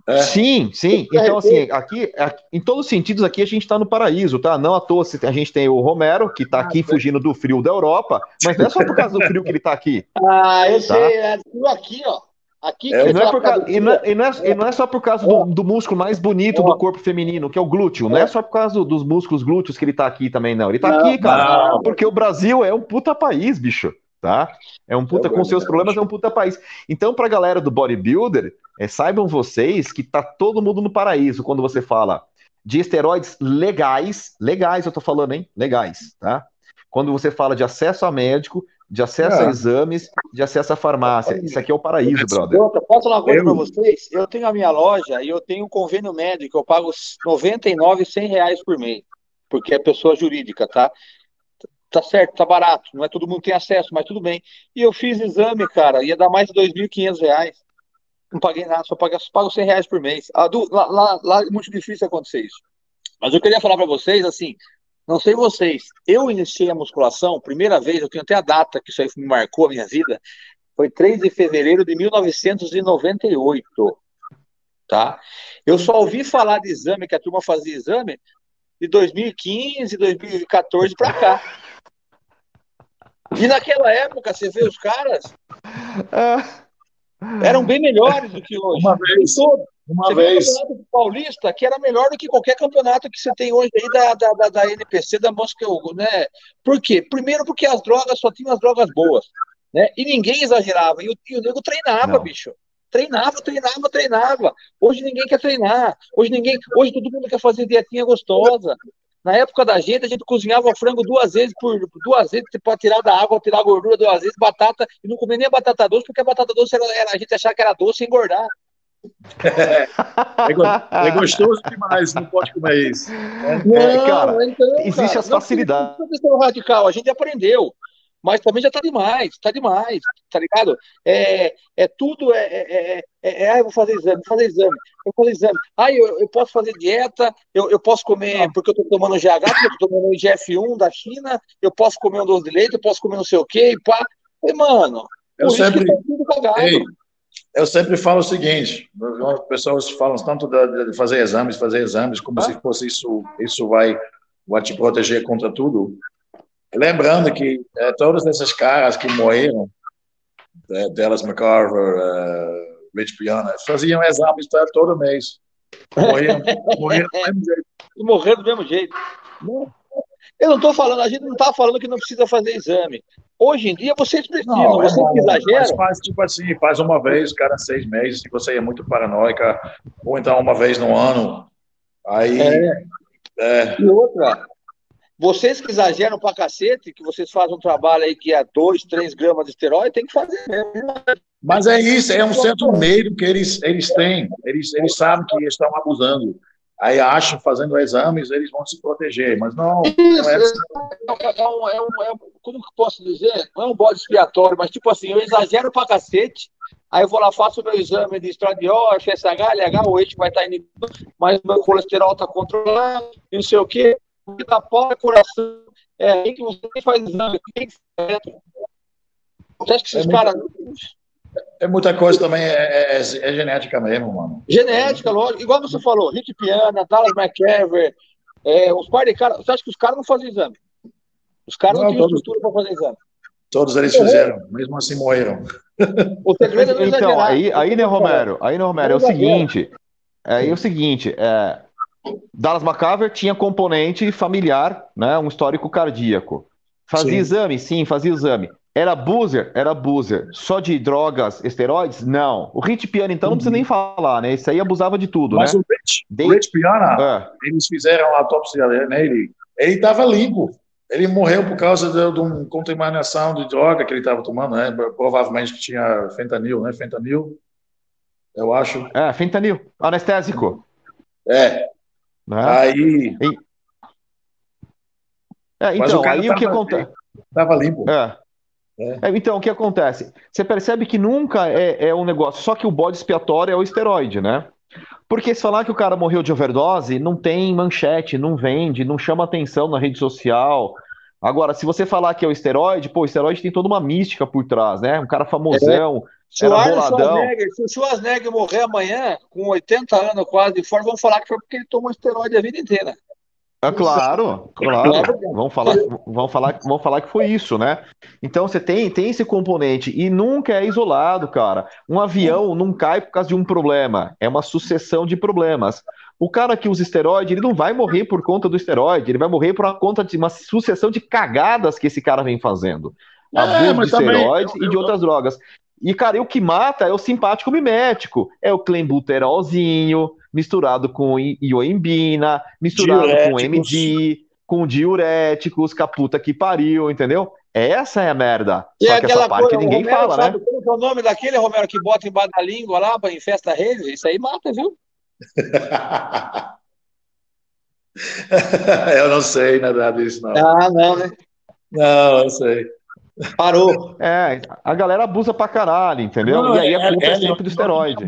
É. Sim, sim. Então, assim, aqui, aqui, em todos os sentidos, aqui a gente está no paraíso, tá? Não à toa a gente tem o Romero, que está aqui ah, fugindo do frio da Europa, mas não é só por causa do frio que ele está aqui. Ah, eu tá? sei, é aqui, ó. Aqui é, e, não é por causa, e, não é, e, não é, e não é só por causa do, do músculo mais bonito do corpo feminino, que é o glúteo. Não é só por causa dos músculos glúteos que ele está aqui também, não. Ele está aqui, cara, não. porque o Brasil é um puta país, bicho tá? É um puta, é com seus problemas, é um puta país. Então, pra galera do bodybuilder, é, saibam vocês que tá todo mundo no paraíso quando você fala de esteroides legais, legais eu tô falando, hein? Legais, tá? quando você fala de acesso a médico, de acesso é. a exames, de acesso à farmácia. Isso aqui é o paraíso, brother. Outra, posso falar uma coisa para vocês? Eu tenho a minha loja e eu tenho um convênio médico, eu pago 99, 100 reais por mês, porque é pessoa jurídica, tá? Tá certo, tá barato, não é todo mundo tem acesso, mas tudo bem. E eu fiz exame, cara, ia dar mais de 2.500 reais. Não paguei nada, só pago, pago 100 reais por mês. Ah, do, lá, lá, lá é muito difícil acontecer isso. Mas eu queria falar para vocês, assim, não sei vocês, eu iniciei a musculação, primeira vez, eu tenho até a data que isso aí me marcou a minha vida, foi 3 de fevereiro de 1998, tá? Eu só ouvi falar de exame, que a turma fazia exame, de 2015, 2014 para cá. E naquela época, você vê os caras, eram bem melhores do que hoje. Uma vez, uma você vez. o campeonato paulista, que era melhor do que qualquer campeonato que você tem hoje aí da, da, da, da NPC, da Moscou, né? Por quê? Primeiro porque as drogas só tinham as drogas boas, né? E ninguém exagerava. E o, e o nego treinava, Não. bicho. Treinava, treinava, treinava. Hoje ninguém quer treinar. Hoje ninguém. Hoje todo mundo quer fazer dietinha gostosa. Na época da gente, a gente cozinhava frango duas vezes por duas vezes para tirar da água, tirar a gordura duas vezes, batata, e não comia nem a batata doce, porque a batata doce era, era a gente achava que era doce e engordar. É, é, gostoso demais, não pode comer isso. Não, é, cara, então, existe cara, as facilidades. Não, não radical, a gente aprendeu, mas também já está demais, está demais, tá ligado? É, é tudo, é, é, é, é, ah, eu vou fazer exame, vou fazer exame, eu vou fazer exame. Ah, eu, eu posso fazer dieta, eu, eu posso comer, porque eu estou tomando GH, porque eu estou tomando GF1 da China, eu posso comer um doce de leite, eu posso comer não sei o quê, e pá. E, mano, eu sempre... Tá tudo cagado. Ei eu sempre falo o seguinte: as pessoas falam tanto de fazer exames, fazer exames, como ah. se fosse isso, isso vai, vai te proteger contra tudo. Lembrando que é, todas essas caras que morreram, é, Dallas McCarver, é, Rich Piana, faziam exames todo mês. Morriam, morriam do mesmo jeito. Morreram do mesmo jeito. Eu não estou falando, a gente não está falando que não precisa fazer exame. Hoje em dia vocês precisam, não, vocês é exageram. faz tipo assim, faz uma vez cada seis meses, se você é muito paranoica, ou então uma vez no ano. Aí. É. É. E outra, vocês que exageram pra cacete, que vocês fazem um trabalho aí que é 2, 3 gramas de esteroide, tem que fazer mesmo. Mas é isso, é um certo medo que eles, eles têm. Eles, eles sabem que estão abusando aí acham, fazendo exames, eles vão se proteger, mas não. Isso, não é... Assim. É, um, é, um, é, um, como que posso dizer? Não é um bode expiatório, mas tipo assim, eu exagero pra cacete, aí eu vou lá, faço o meu exame de estradiol, FSH, LH, o eixo vai estar indo, mas o meu colesterol está controlado, não sei o quê, que dá é coração, é aí que você faz exame, tem que ser. Você acha que esses é caras. É muita coisa também, é, é, é, genética mesmo, mano. Genética, lógico. Igual você falou, Rick Piana, Dallas McKever, é, os par de caras. Você acha que os caras não fazem exame? Os caras não, não tinham estrutura para fazer exame. Todos eles fizeram, mesmo assim morreram. O segredo é então, aí, aí, né, Romero? Aí, né, Romero, é o seguinte. É, é o seguinte, é, Dallas McCaver tinha componente familiar, né, um histórico cardíaco. Fazia sim. exame? Sim, fazia exame. Era boozer? Era boozer. Só de drogas, esteroides? Não. O Rich Piana, então, não precisa nem falar, né? Esse aí abusava de tudo, Mas né? o Rich, de... Rich Piana, é. eles fizeram a autópsia nele, ele estava limpo. Ele morreu por causa de, de uma contaminação de droga que ele estava tomando, né? Provavelmente tinha fentanil, né? Fentanil, eu acho. É, fentanil, anestésico. É. Né? Aí... É, então, o aí o que acontece... Estava limpo. É. É. é. Então, o que acontece? Você percebe que nunca é, é, um negócio, só que o bode expiatório é o esteroide, né? Porque se falar que o cara morreu de overdose, não tem manchete, não vende, não chama atenção na rede social. Agora, se você falar que é o esteroide, pô, o esteroide tem toda uma mística por trás, né? Um cara famosão, é. Se era boladão. Se o Schwarzenegger morrer amanhã, com 80 anos quase de fora, vão falar que foi porque ele tomou esteroide a vida inteira. É claro, claro. Vamos falar, vamos falar, vamos falar que foi isso, né? Então você tem, tem esse componente e nunca é isolado, cara. Um avião não cai por causa de um problema, é uma sucessão de problemas. O cara que usa esteroide, ele não vai morrer por conta do esteroide, ele vai morrer por conta de uma sucessão de cagadas que esse cara vem fazendo. É, Abuso de esteroides e de outras drogas. E, cara, e o que mata é o simpático mimético. É o clenbuterolzinho, misturado com ioimbina, misturado Diuréticos. com MD. com diuréticos, caputa que pariu, entendeu? Essa é a merda. E Só que essa parte coisa, ninguém Romero, fala, sabe, né? Qual é o nome daquele, Romero, que bota embaixo da língua lá, em festa redes? Isso aí mata, viu? eu não sei nada disso, não. Ah, não, né? Não, eu sei. Parou. É, a galera abusa pra caralho, entendeu? Não, e aí a culpa é, é, é sempre do esteroide.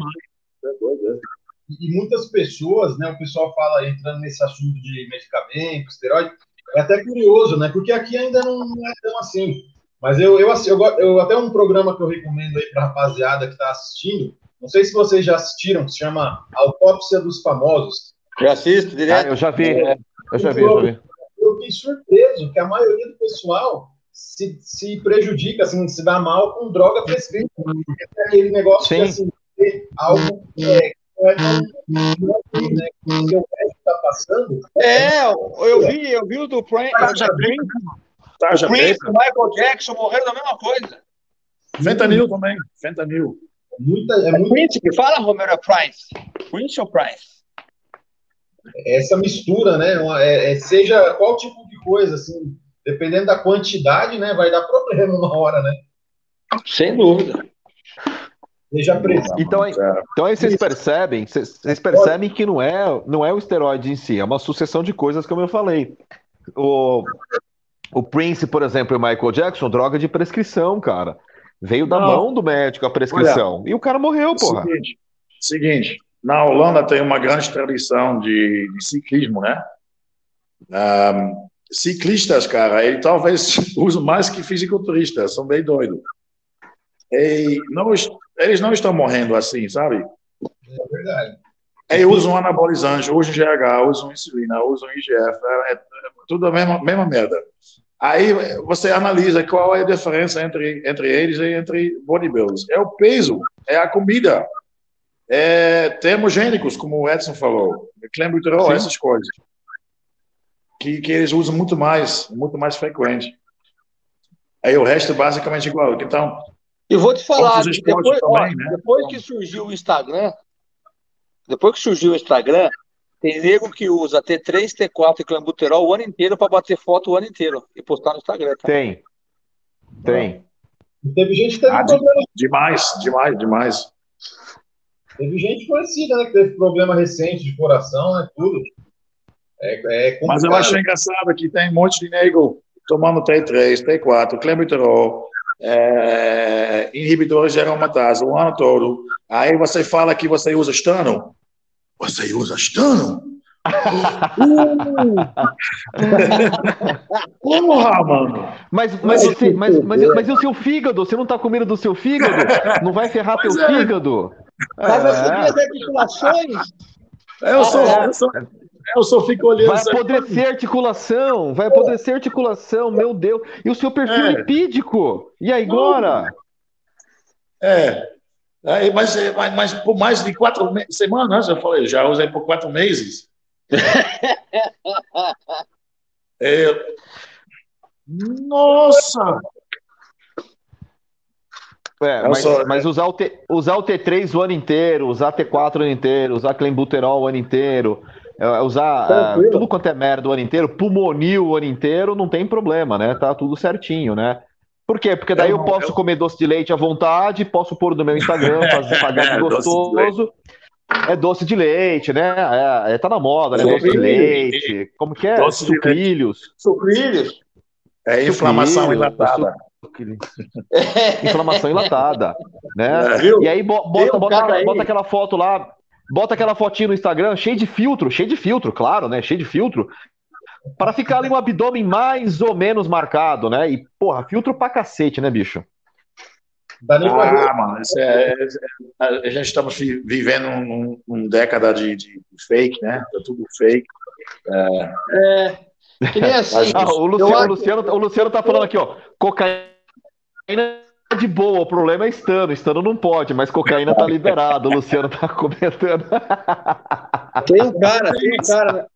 E muitas pessoas, né, o pessoal fala, entrando nesse assunto de medicamento, esteroide, é até curioso, né? Porque aqui ainda não, não é tão assim. Mas eu, eu, eu, eu, até um programa que eu recomendo aí para rapaziada que está assistindo, não sei se vocês já assistiram, que se chama Autópsia dos Famosos. Eu assisto direto. Ah, eu já vi, é, eu já vi, eu já vi. Eu fiquei surpreso que a maioria do pessoal se, se prejudica, assim, se dá mal com droga prescrita. É aquele negócio Sim. de assim, algo é, não é tão né, que o resto está passando. É, eu vi, eu vi o do Prince. Tarja Prince, Michael Jackson morreram da mesma coisa. Fentanil também, fentanil. Muita, é, é muito... Prince que fala, Romero Price? Prince ou Price? Essa mistura, né? É, é, seja qual tipo de coisa, assim, dependendo da quantidade, né? Vai dar problema uma hora, né? Sem dúvida. Seja preciso. Então, então aí vocês percebem, vocês percebem que não é, não é o esteroide em si, é uma sucessão de coisas, como eu falei. O, o Prince, por exemplo, e o Michael Jackson, droga de prescrição, cara. Veio da não. mão do médico a prescrição. Olha, e o cara morreu, porra. Seguinte, seguinte, na Holanda tem uma grande tradição de, de ciclismo, né? Um, ciclistas, cara, ele talvez usam mais que fisiculturistas, são bem doidos. E não, eles não estão morrendo assim, sabe? É verdade. Eles usam anabolizante, usam GH, usam insulina, usam IGF, é, é, é tudo a mesma, mesma merda. Aí você analisa qual é a diferença entre, entre eles e entre bodybuilders. É o peso, é a comida, é termogênicos, como o Edson falou, clenbuterol, essas coisas. Que, que eles usam muito mais, muito mais frequente. Aí o resto basicamente igual. Então, e vou te falar, depois, ó, né? depois que surgiu o Instagram, depois que surgiu o Instagram, tem nego que usa T3, T4 e clambuterol o ano inteiro para bater foto o ano inteiro e postar no Instagram. Tá? Tem. Tem. Teve gente que teve ah, problema. Demais, demais, demais. Teve gente conhecida, né, que teve problema recente de coração, né, tudo. É, é Mas eu acho engraçado que tem um monte de nego tomando T3, T4, clenbuterol, é, inibidores de aromatase o ano todo. Aí você fala que você usa estano, você usa estano? Porra, mano! Mas, mas, você, mas, mas, mas, e o seu fígado? Você não tá comendo do seu fígado? Não vai ferrar teu é. fígado? Mas é. subir as articulações? Eu sou, é. eu sou, eu só fico olhando. Vai apodrecer articulação, vai apodrecer articulação, meu Deus. E o seu perfil é. lipídico? E aí, agora? É, Aí, mas, mas, mas, por mais de quatro semanas, eu falei, já usei por quatro meses. é... Nossa! É, mas, sou... mas usar, o T, usar o T3 o ano inteiro, usar T4 o ano inteiro, usar clenbuterol o ano inteiro, é, usar é, tudo quanto é merda o ano inteiro, pulmonil o ano inteiro, não tem problema, né? Tá tudo certinho, né? Por quê? Porque daí eu, eu posso eu... comer doce de leite à vontade, posso pôr no meu Instagram, fazer pagar é, gostoso. É doce de leite, né? É, é, tá na moda, né? Doce de leite. Como que é? Doce Sucrilhos. Sucrilhos. É inflamação enlatada. inflamação enlatada, né? É. E aí bota, bota, aquela, bota aquela foto lá, bota aquela fotinha no Instagram, cheio de filtro, cheio de filtro, claro, né? Cheio de filtro para ficar ali um abdômen mais ou menos marcado, né? E, porra, filtro pra cacete, né, bicho? Ah, mano, é, é, a gente estamos vivendo um, um década de, de, fake, né? É tudo fake. É, é que nem assim. Ah, o, Luciano, o, Luciano, o Luciano tá falando aqui, ó. Cocaína de boa, o problema é estando. Estando não pode, mas cocaína tá liberado. O Luciano tá comentando. Tem um cara, tem um cara,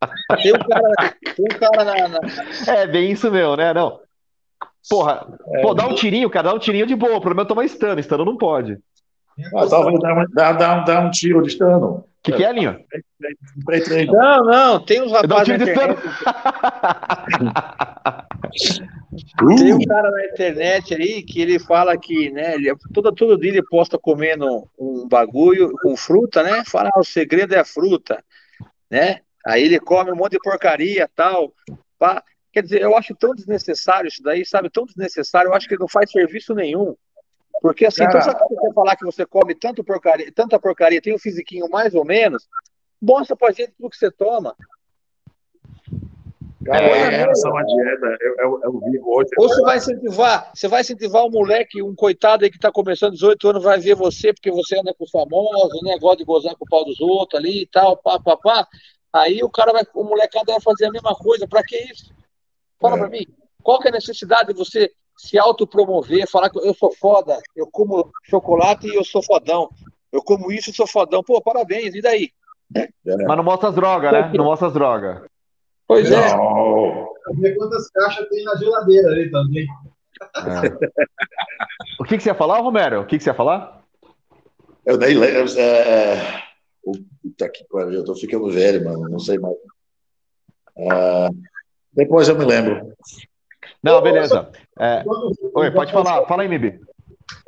tem um cara, tem um cara na, na... É bem isso mesmo, né? Não. Porra, é, pô, dá um tirinho, cara, dá um tirinho de boa. O problema é tomar estando, estando não pode. Ah, talvez dá, dá, dá, dá um tiro de estando. Que, que é, Linho? Não, não, tem uns rapazes na internet. tem um cara na internet aí que ele fala que, né, ele, todo, todo dia ele posta comendo um bagulho com fruta, né? Fala, ah, o segredo é a fruta, né? Aí ele come um monte de porcaria tal. Pá. Quer dizer, eu acho tão desnecessário isso daí, sabe? Tão desnecessário, eu acho que não faz serviço nenhum. Porque assim, então, sabe você falar que você come tanto porcaria, tanta porcaria, tem um fisiquinho mais ou menos, mostra pra gente tudo que você toma. É, é essa é uma dieta, eu, eu, eu vi hoje. Ou você vai incentivar, você vai incentivar um moleque, um coitado aí que tá começando 18 anos, vai ver você porque você anda com os famosos, né? Gosta de gozar com o pau dos outros ali e tal, pá, pá, pá. Aí o cara vai, o molecada vai fazer a mesma coisa. Pra que isso? Fala é. pra mim. Qual que é a necessidade de você se autopromover, falar que eu sou foda, eu como chocolate e eu sou fodão. Eu como isso e sou fodão. Pô, parabéns, e daí? É. Mas não mostra as drogas, né? Não mostra as drogas. Pois é. Ver quantas caixas tem na geladeira ali também. É. o que, que você ia falar, Romero? O que, que você ia falar? Eu nem lembro. É, é... Puta que pariu, eu tô ficando velho, mano. Não sei mais. Uh, depois eu me lembro. Não, beleza. É... Oi, pode falar. Fala aí, Mibi.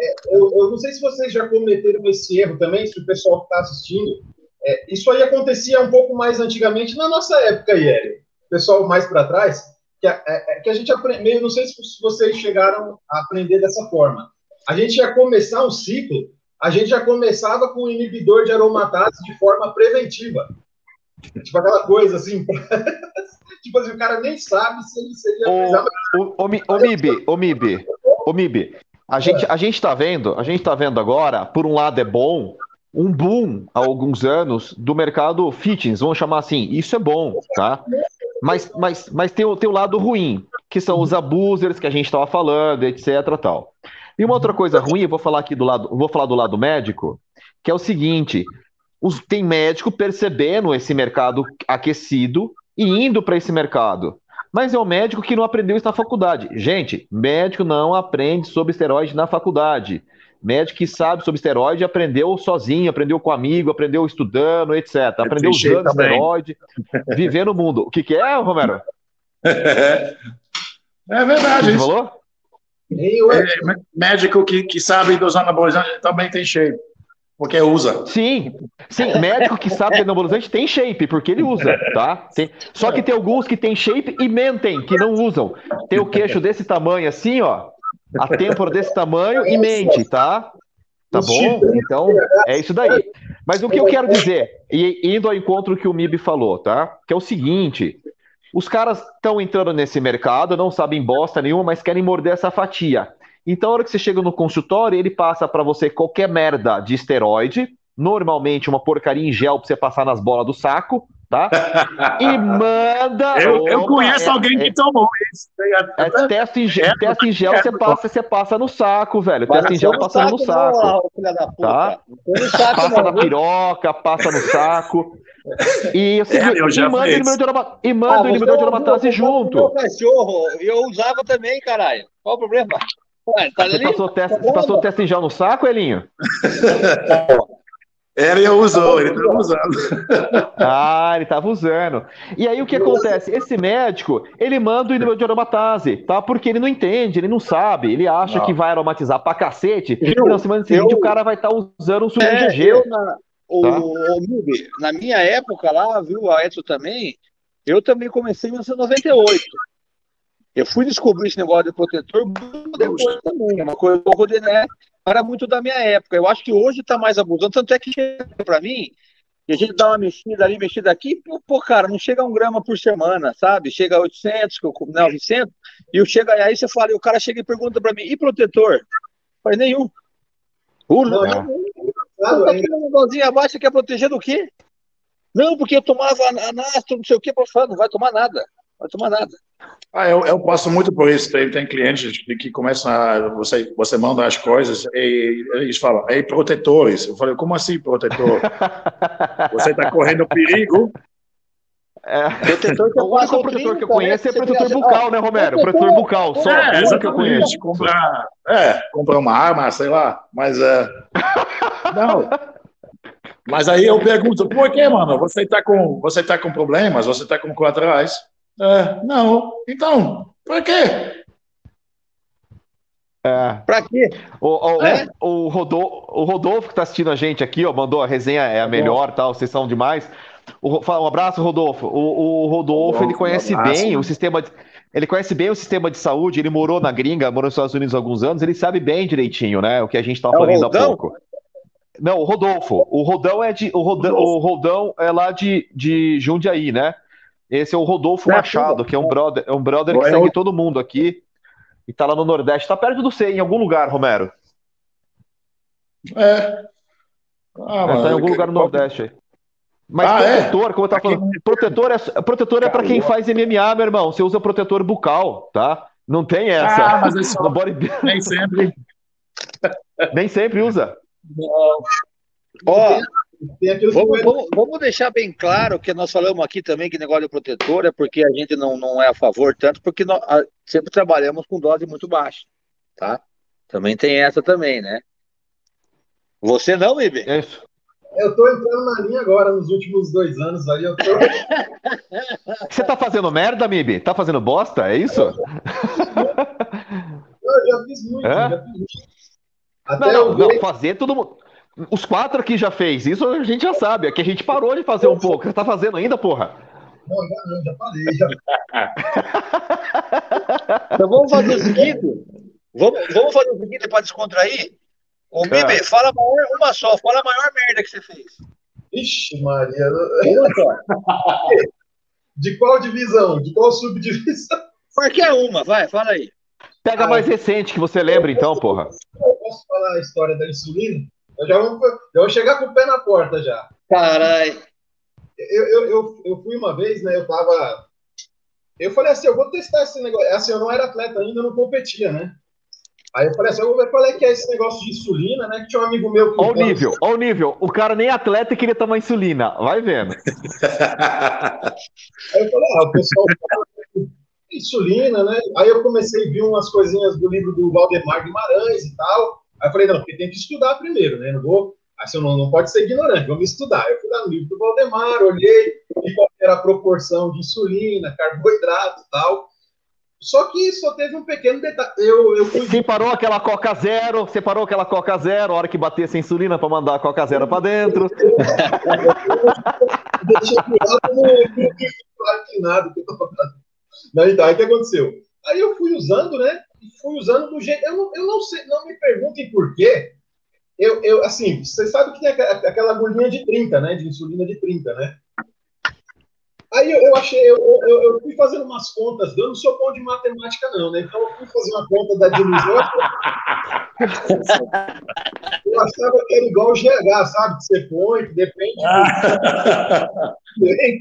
É, eu, eu, não sei se vocês já cometeram esse erro também, se o pessoal que está assistindo. É, isso aí acontecia um pouco mais antigamente na nossa época, Yeri. Pessoal mais para trás, que a, é, é, que a gente aprendeu, não sei se vocês chegaram a aprender dessa forma. A gente ia começar um ciclo, a gente já começava com o inibidor de aromatase de forma preventiva. Tipo aquela coisa assim, tipo assim, o cara nem sabe se ele seria. O, o, o, o MIB, o MIB, o MIB. A gente, a gente tá vendo, a gente tá vendo agora, por um lado é bom, um boom há alguns anos do mercado fitness, vamos chamar assim, isso é bom, tá? Mas, mas, mas tem, o, tem o lado ruim, que são os abusers que a gente estava falando, etc. tal. E uma outra coisa ruim, eu vou falar aqui do lado, vou falar do lado médico, que é o seguinte: os, tem médico percebendo esse mercado aquecido e indo para esse mercado. Mas é um médico que não aprendeu isso na faculdade. Gente, médico não aprende sobre esteroide na faculdade. Médico que sabe sobre esteroide aprendeu sozinho, aprendeu com amigo, aprendeu estudando, etc. É aprendeu usando também. esteroide, vivendo o mundo. O que, que é, Romero? É verdade. Você falou? É, médico que, que sabe dos anabolizantes também tem shape. Porque usa. Sim, sim, médico que sabe que anabolizante tem shape, porque ele usa, tá? Tem... Só que tem alguns que tem shape e mentem, que não usam. Tem o queixo desse tamanho assim, ó, a têmpora desse tamanho e mente, tá? Tá bom? Então, é isso daí. Mas o que eu quero dizer, e indo ao encontro que o MIB falou, tá? Que é o seguinte: os caras estão entrando nesse mercado, não sabem bosta nenhuma, mas querem morder essa fatia. Então, a hora que você chega no consultório, ele passa para você qualquer merda de esteroide, normalmente uma porcaria em gel para você passar nas bolas do saco, tá? E manda. Eu, eu conheço é, alguém é, que tomou isso. É, teste em gel, teste em gel você passa, você passa no saco, velho. Teste em gel passando no saco. Não, tá? Saco, passa na piroca, passa no saco. E, assim, é, eu já e manda, e manda ah, o inibidor de aromatase junto. Cachorro, eu usava também, caralho. Qual o problema? Ué, tá você, passou teste, você passou teste em gel no saco, Elinho? Ele usou, ele estava usando. Ah, ele estava usando. E aí o que acontece? Esse médico, ele manda o inibidor de aromatase, tá? Porque ele não entende, ele não sabe, ele acha não. que vai aromatizar pra cacete, eu, e na semana seguinte eu, o cara vai estar tá usando um suco é. Eu, na, o, tá? o, na minha época lá, viu, a Edson também, eu também comecei em 1998. Eu fui descobrir esse negócio de protetor depois também, uma coisa pouco de, né? Era muito da minha época. Eu acho que hoje está mais abusando, tanto é que para mim, e a gente dá uma mexida ali, mexida aqui, pô, cara, não chega a um grama por semana, sabe? Chega a 800, 900, e eu chego aí, você fala, e o cara chega e pergunta para mim, e protetor? Faz nenhum. Uh, não, não, não, tá um negócio abaixo, você quer proteger do quê? Não, porque eu tomava anastro, não sei o que, não vai tomar nada, não vai tomar nada. Ah, eu, eu passo muito por isso. Tem, tem clientes que começam a. Você, você manda as coisas e eles falam, ei, protetores. Eu falei, como assim protetor? você está correndo perigo. É. Protetor que eu o único protetor que eu conheço é protetor bucal, né, Romero? Protetor bucal, só. É, o que eu conheço. Comprar, é, comprar uma arma, sei lá. Mas. É, não. Mas aí eu pergunto, por que, mano? Você tá com, você tá com problemas? Você tá com colaterais? É, não. Então, por quê? É. Pra quê? O, o, É? o, Rodolfo, o Rodolfo que tá assistindo a gente aqui, ó, mandou a resenha é a melhor, tal, vocês são demais. O fala, um abraço, Rodolfo. O, o Rodolfo, ele conhece um bem o sistema de, ele conhece bem o sistema de saúde, ele morou na gringa, morou nos Estados Unidos há alguns anos, ele sabe bem direitinho, né, o que a gente tava É o falando há pouco. Não, o Rodolfo. O Rodão é de o Rodão, o Rodão é lá de, de Jundiaí, né? Esse é o Rodolfo É, Machado, que é um brother, é um brother que É segue o- todo mundo aqui e tá lá no Nordeste. Tá perto do C, em algum lugar, Romero. É. Ah, É, tá em algum que- lugar no Nordeste aí. Mas Ah, é? protetor, como eu tava falando, protetor é, protetor é para quem faz MMA, meu irmão. Você usa protetor bucal, tá? Não tem essa. Ah, mas é só- No body... Nem sempre. Nem sempre usa. Ó, que vamos, vamos, vamos deixar bem claro que nós falamos aqui também que negócio de protetor é porque a gente não, não é a favor tanto, porque nós a- sempre trabalhamos com dose muito baixa, tá? Também tem essa também, né? Você não, Ibe? É isso. Eu tô entrando na linha agora, nos últimos dois anos aí, eu tô. Você tá fazendo merda, Mibi? Tá fazendo bosta? É isso? Eu já fiz muito, É? já fiz muito. Até Não, eu não, não, ver- fazer todo mundo. Os quatro aqui já fez. Isso a gente já sabe. É que a gente parou de fazer um pouco. Você tá fazendo ainda, porra? Não, já não, já falei. Já... Então vamos fazer o seguinte. Vamos, vamos fazer o seguinte para descontrair. Ô, Bibi, É. fala a maior, uma só, fala a maior merda que você fez. Ixi, Maria. De qual divisão? De qual subdivisão? Qualquer uma, vai, fala aí. Pega Ah, mais recente que você lembra, então, porra. Eu posso falar a história da insulina? Eu já vou, já vou chegar com o pé na porta já. Caralho. Eu, eu, eu, eu fui uma vez, né? Eu tava. Eu falei assim, eu vou testar esse negócio. Assim, eu não era atleta ainda, eu não competia, né? Aí eu falei assim, eu vou ver qual é que é esse negócio de insulina, né? Que tinha um amigo meu que. Olha o nível, olha o nível. O cara nem é atleta e queria tomar insulina. Vai vendo. Aí eu falei, ah, o pessoal insulina, né? Aí eu comecei a ver umas coisinhas do livro do Valdemar Guimarães e tal. Aí eu falei, não, porque tem que estudar primeiro, né? Não vou. Assim, eu não, não pode ser ignorante, vamos estudar. Eu fui lá no livro do Valdemar, olhei, vi qual era a proporção de insulina, carboidrato e tal. Só que só teve um pequeno detalhe. Eu, eu fui Separou aquela Coca Zero, separou aquela Coca Zero, a hora que batesse a insulina pra mandar a Coca Zero pra dentro. deixei de lado no, no eu. Não, então, aí o que aconteceu? Aí eu fui usando, né? E fui usando do jeito. Eu não, eu não sei, não me perguntem por quê. Eu, eu, assim, você sabe que tem aquela agulhinha de 30, né? De insulina de 30, né? Aí eu, eu achei, eu, eu, eu fui fazendo umas contas, eu não sou bom de matemática, não, né? Então eu fui fazer uma conta da divisão. Eu achava que era igual o GH, sabe? Que você põe, que depende Depende,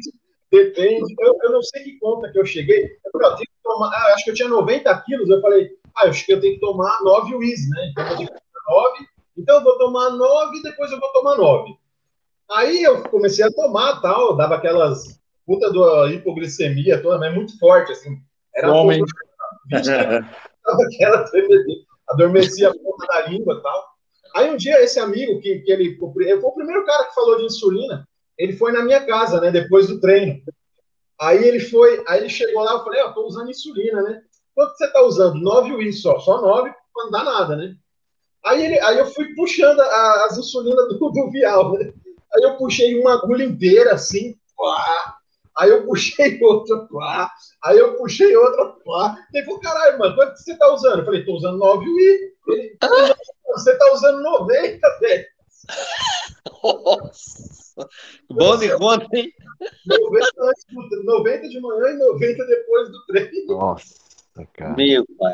depende. Eu, eu não sei que conta que eu cheguei. Eu tenho que tomar, ah, acho que eu tinha 90 quilos. Eu falei, ah, eu acho que eu tenho que tomar 9 Wiz, né? Então eu tenho que tomar 9. Então eu vou tomar 9 e depois eu vou tomar 9. Aí eu comecei a tomar tal, dava aquelas puta da hipoglicemia toda, mas muito forte, assim. Era Homem. aquela tremedeira, adormecia a ponta da língua e tal. Aí um dia esse amigo que, que ele foi o primeiro cara que falou de insulina, ele foi na minha casa, né, depois do treino. Aí ele foi, aí ele chegou lá, eu falei, ó, tô usando insulina, né? Quanto você tá usando? 9 wins só, só 9, não dá nada, né? Aí, ele, aí eu fui puxando a- as insulinas do, do vial, né? Aí eu puxei uma agulha inteira, assim, pá. Aí eu puxei outra, pá. Aí eu puxei outra, pá. Ele falou, caralho, mano, quanto você tá usando? Eu falei, tô usando 9 wins. Ele, você tá usando 90, velho. Nossa. Bom de conta, hein? 90, antes do- 90 de manhã e 90 depois do treino. Nossa, cara. Meu pai.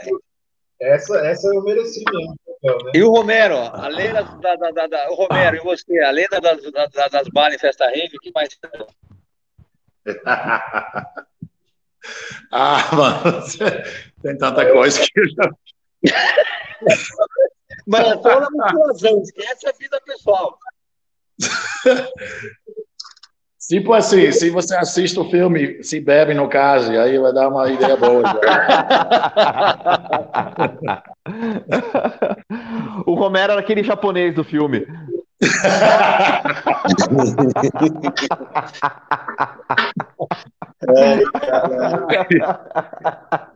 Essa, essa eu mereci mesmo. então, né? E o Romero, ó, além da, da, da, da- da- o Romero, e você, além da- das, das, das balas em festa rave, o que mais? ah, mano, tem tanta coisa que eu já. Mas é só na musculação, esquece a vida pessoal. Tipo assim, se você assiste o filme Se Bebe no Caso, aí vai dar uma ideia boa. o Romero era aquele japonês do filme.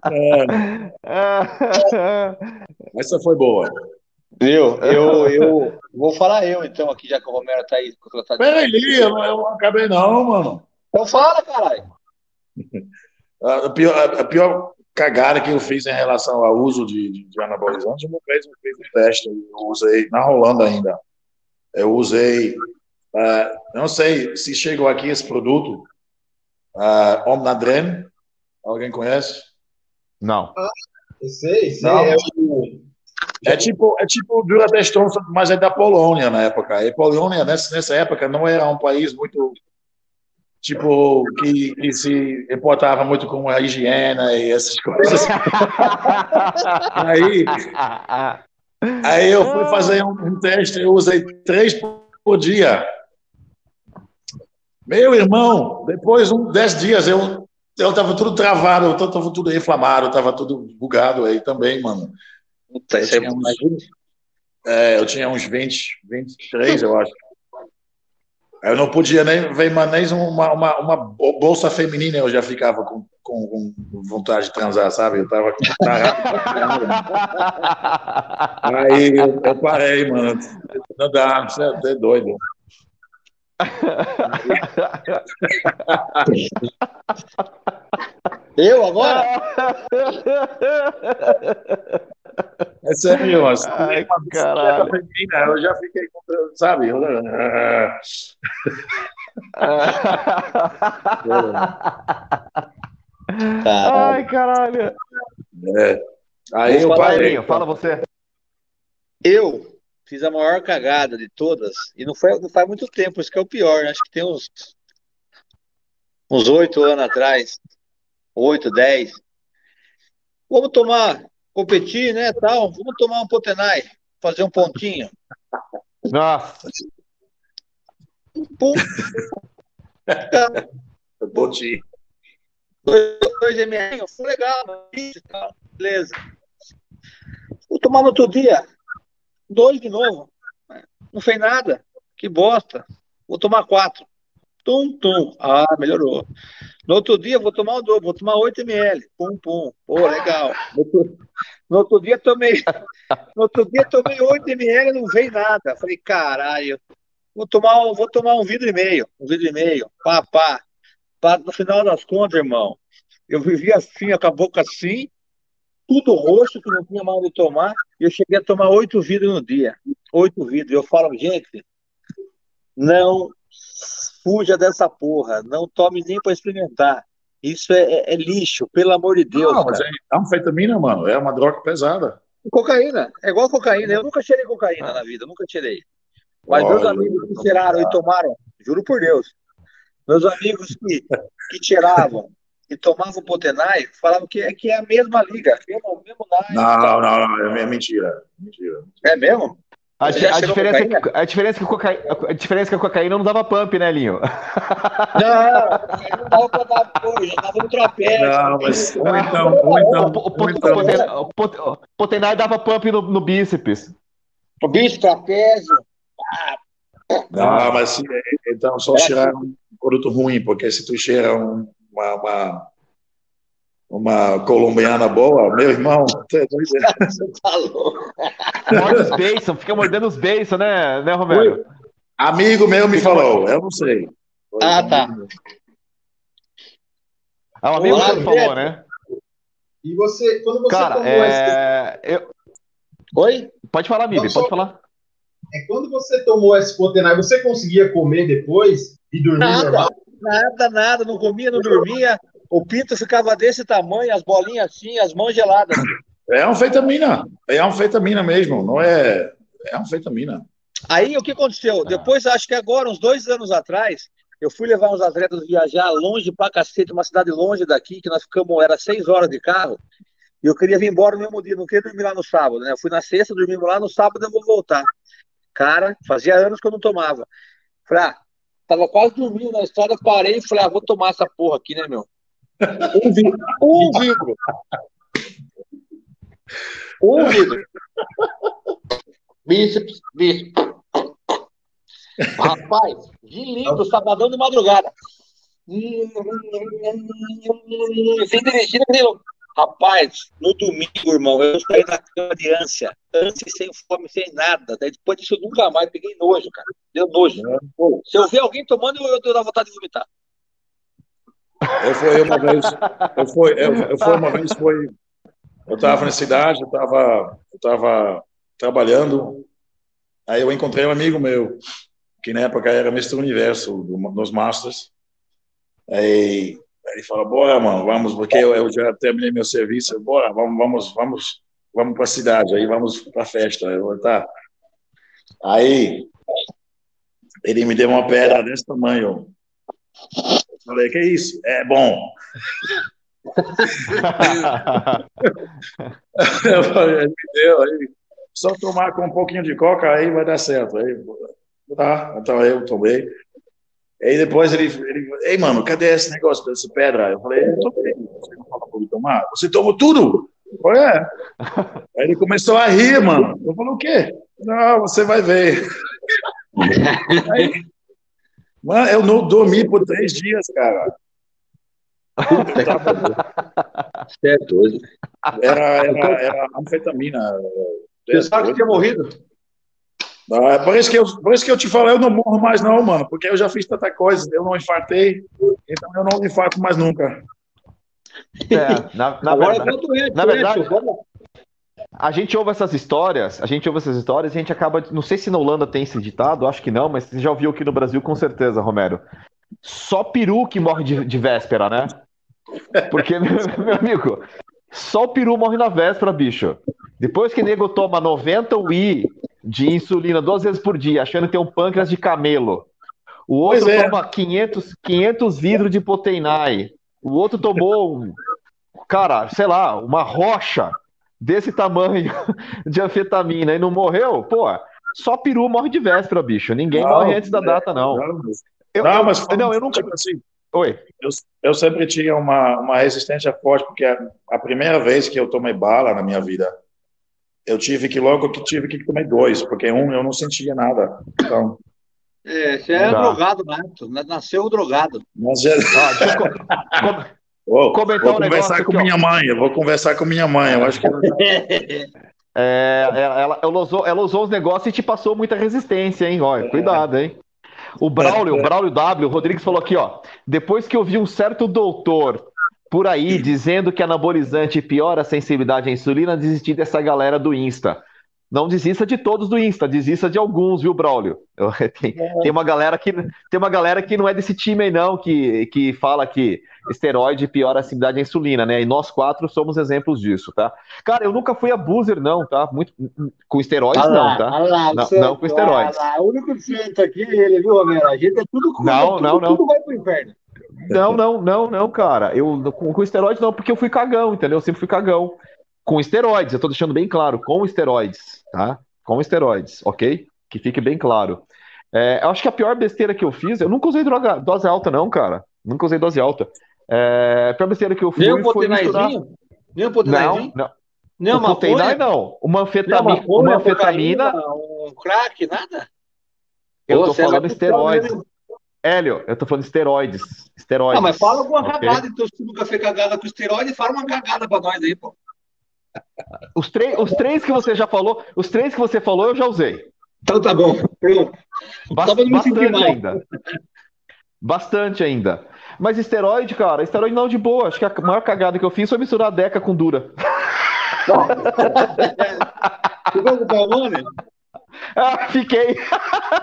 É. Essa foi boa. Viu? Eu, eu vou falar eu, então, aqui, já que o Romero tá aí. Tá Peraí, eu não, eu acabei não, mano. Então fala, caralho. A pior, a pior cagada que eu fiz em relação ao uso de, de, de anabolizantes, uma vez eu fiz um teste, eu usei, na Holanda ainda, eu usei, uh, não sei se chegou aqui esse produto, uh, Omnadren, alguém conhece? Não. Ah, sei, sei, não. é o é tipo, é tipo Durateston, mas é da Polônia na época. E Polônia, nessa, nessa época, não era um país muito. Tipo, que, que se importava muito com a higiene e essas coisas. aí, aí eu fui fazer um, um teste, eu usei três por dia. Meu irmão, depois de um, dez dias, eu eu tava tudo travado, eu tava tudo inflamado, tava tudo bugado aí também, mano. Puta, eu, tinha uns, é, eu tinha uns 20, 23, eu acho. Eu não podia nem ver nem uma, uma, uma bolsa feminina, eu já ficava com, com, com vontade de transar, sabe? Eu tava. Aí eu, eu, parei, mano. Não dá, você é doido. Eu agora? É sério, mas Ai, caralho. eu já fiquei, sabe? Eu... Ai, caralho. É. Aí eu parei. Fala você. Eu fiz a maior cagada de todas, e não, foi, não faz muito tempo, isso que é o pior, né? acho que tem uns uns oito anos atrás, oito, dez. Vamos tomar competir, né, tal. Vamos tomar um Potenai, fazer um pontinho. Nossa. Pum. pontinho. Dois, dois ml, foi legal, beleza. Vou tomar no outro dia, dois de novo. Não fez nada, que bosta. Vou tomar quatro. Tum, tum. Ah, melhorou. No outro dia, vou tomar o dobro, vou tomar 8 ml. Pum, pum. Pô, legal. No outro, no outro dia, tomei. No outro dia, tomei 8 ml não veio nada. Falei, caralho. Vou tomar, vou tomar um vidro e meio. Um vidro e meio. Pá, pá. pá. No final das contas, irmão, eu vivia assim, com a boca assim, tudo roxo, que não tinha mais de tomar. E eu cheguei a tomar oito vidros no dia. Oito vidros. Eu falo, gente, não fuja dessa porra, não tome nem para experimentar. Isso é, é, é, lixo, pelo amor de Deus. Não, mas é, é anfetamina, mano, é uma droga pesada. Cocaína, é igual cocaína. Eu nunca cheirei cocaína ah. na vida, nunca tirei. Mas Olha, meus amigos que cheiraram e tomaram, juro por Deus, meus amigos que, que tiravam e tomavam Potenai falavam que é, que é a mesma liga, mesmo, mesmo não, não, não, é mentira. mentira. É mesmo? A, a, diferença é que, a, diferença é que cocaína, a diferença é que a cocaína não dava pump, né, Linho? Não, não dava pra dar pump, já dava no trapézio. Não, mas ou então, ou então, então. O Potenai dava pump no, no bíceps. O bíceps, trapézio. Não, mas então só tirar um produto ruim, porque se tu cheira uma, uma uma colombiana boa, meu irmão, você tá louco. Morde os beiços, fica mordendo os beiços, né, né, Romero? Amigo meu me falou, eu não sei. Ah, tá. É um amigo Olá, que falou, né? E você, quando você Cara, tomou é... esse... eu... Oi? Pode falar, Mibi, pode falar. É, quando você tomou esse Potenai, você conseguia comer depois e dormir nada, normal? Nada, nada, não comia, não dormia. O pinto ficava desse tamanho, as bolinhas assim, as mãos geladas. É anfetamina. É anfetamina mesmo, não é. É anfetamina. Aí o que aconteceu? Ah. Depois, acho que agora, uns dois anos atrás, eu fui levar uns atletas viajar longe pra cacete, uma cidade longe daqui, que nós ficamos, era seis horas de carro, e eu queria vir embora no mesmo dia, não queria dormir lá no sábado, né? Eu fui na sexta, dormimos lá, no sábado eu vou voltar. Cara, fazia anos que eu não tomava. Falei, ah, tava quase dormindo na estrada, parei e falei, ah, vou tomar essa porra aqui, né, meu? Um vidro. Um vidro. Um vidro. Bíceps, bíceps. Rapaz, Gin lindo, sabadão de madrugada. Sem dirigir, Rapaz, no domingo, irmão, eu saí da cama de ânsia. Ânsia sem fome, sem nada. Daí depois disso eu nunca mais peguei nojo, cara. Deu nojo. Se eu ver alguém tomando, eu, eu tenho vontade de vomitar. Eu fui uma vez, eu fui, eu, eu fui uma vez, foi, eu estava na cidade, eu estava eu tava trabalhando, aí eu encontrei um amigo meu, que na época era Mr. Universo, nos Masters, aí ele falou, bora, mano, vamos, porque eu, eu já terminei meu serviço, bora, vamos, vamos, vamos, vamos para a cidade, aí vamos para a festa. Eu, tá. Aí, ele me deu uma pedra desse tamanho. Eu falei, que isso? É bom. eu falei, deu, aí, só tomar com um pouquinho de coca, aí vai dar certo. Aí, tá, então eu tomei. Aí depois ele, ele ei, mano, cadê esse negócio dessa pedra? Eu falei, eu tomei. Você não fala pra tomar? Você tomou tudo? Falei, é. Aí ele começou a rir, mano. Eu falei, o quê? Não, você vai ver. Aí, mano, eu não dormi por três dias, cara. Você é doido. Era, era, era anfetamina. Pensava que tinha morrido? Ah, por, isso que eu, por isso que eu te falei, eu não morro mais não, mano, porque eu já fiz tanta coisa, eu não infartei, então eu não infarto mais nunca. É, na, na Agora verdade, na verdade a gente ouve essas histórias, a gente ouve essas histórias e a gente acaba, não sei se na Holanda tem esse ditado, acho que não, mas você já ouviu aqui no Brasil com certeza, Romero. Só peru que morre de, de véspera, né? Porque, meu, meu amigo, só o peru morre na véspera, bicho. Depois que o nego toma 90 UI de insulina duas vezes por dia, achando que tem um pâncreas de camelo. O outro é. toma 500, 500 vidros de Poteinai. O outro tomou, cara, sei lá, uma rocha desse tamanho de anfetamina e não morreu. Pô, só peru morre de véspera, bicho. Ninguém não, morre antes da data, não. Não, eu, não mas eu, não, eu nunca. Assim, Oi. Eu, eu sempre tinha uma, uma resistência forte, porque a, a primeira vez que eu tomei bala na minha vida, eu tive que logo que tive que comer dois, porque um eu não sentia nada. Então. É, você é tá. drogado, Marco. Nasceu drogado. Mas é... ah, oh, vou um conversar com aqui, minha ó. mãe. Eu vou conversar com minha mãe. Eu acho que. É, ela, ela, usou, ela usou os negócios e te passou muita resistência, hein? Olha, cuidado, hein? O Braulio, o Braulio W, o Rodrigues falou aqui, ó. Depois que eu vi um certo doutor por aí dizendo que anabolizante piora a sensibilidade à insulina, desistir dessa galera do Insta. Não desista de todos do Insta, desista de alguns, viu, Braulio? Tem, tem, uma galera que tem uma galera que não é desse time aí, não, que, que fala que esteroide piora a sensibilidade à insulina, né? E nós quatro somos exemplos disso, tá? Cara, eu nunca fui abuser, não, tá? Muito, com esteroides, ah não, tá? Lá, não, não, com esteroides. Ah o único que aqui é ele, viu, Romero? A gente é tudo com Não, não, não. Tudo vai pro inferno. Não, não, não, não, cara. Eu com, com esteroides não, porque eu fui cagão, entendeu? Eu sempre fui cagão. Com esteroides, eu tô deixando bem claro, com esteroides, tá? Com esteroides, ok? Que fique bem claro. É, eu acho que a pior besteira que eu fiz, eu nunca usei droga, dose alta, não, cara. Nunca usei dose alta. É, a pior besteira que eu fiz Nem foi misturar... Nem um não, não. Nem uma Potenai, não. Uma anfetamina, uma, uma anfetamina, um crack, nada. Eu tô falando esteroides. Hélio, eu tô falando de esteroides. Esteroides. Ah, mas fala alguma okay? cagada, então se tu nunca fez cagada com esteroide, fala uma cagada pra nós aí, pô. Os, os três que você já falou, os três que você falou, eu já usei. Então tá bom, pronto. bastante ainda. Bastante ainda. Mas esteroide, cara, esteroide não de boa. Acho que a maior cagada que eu fiz foi misturar a Deca com Dura. Ocupar o nome? Ah, fiquei.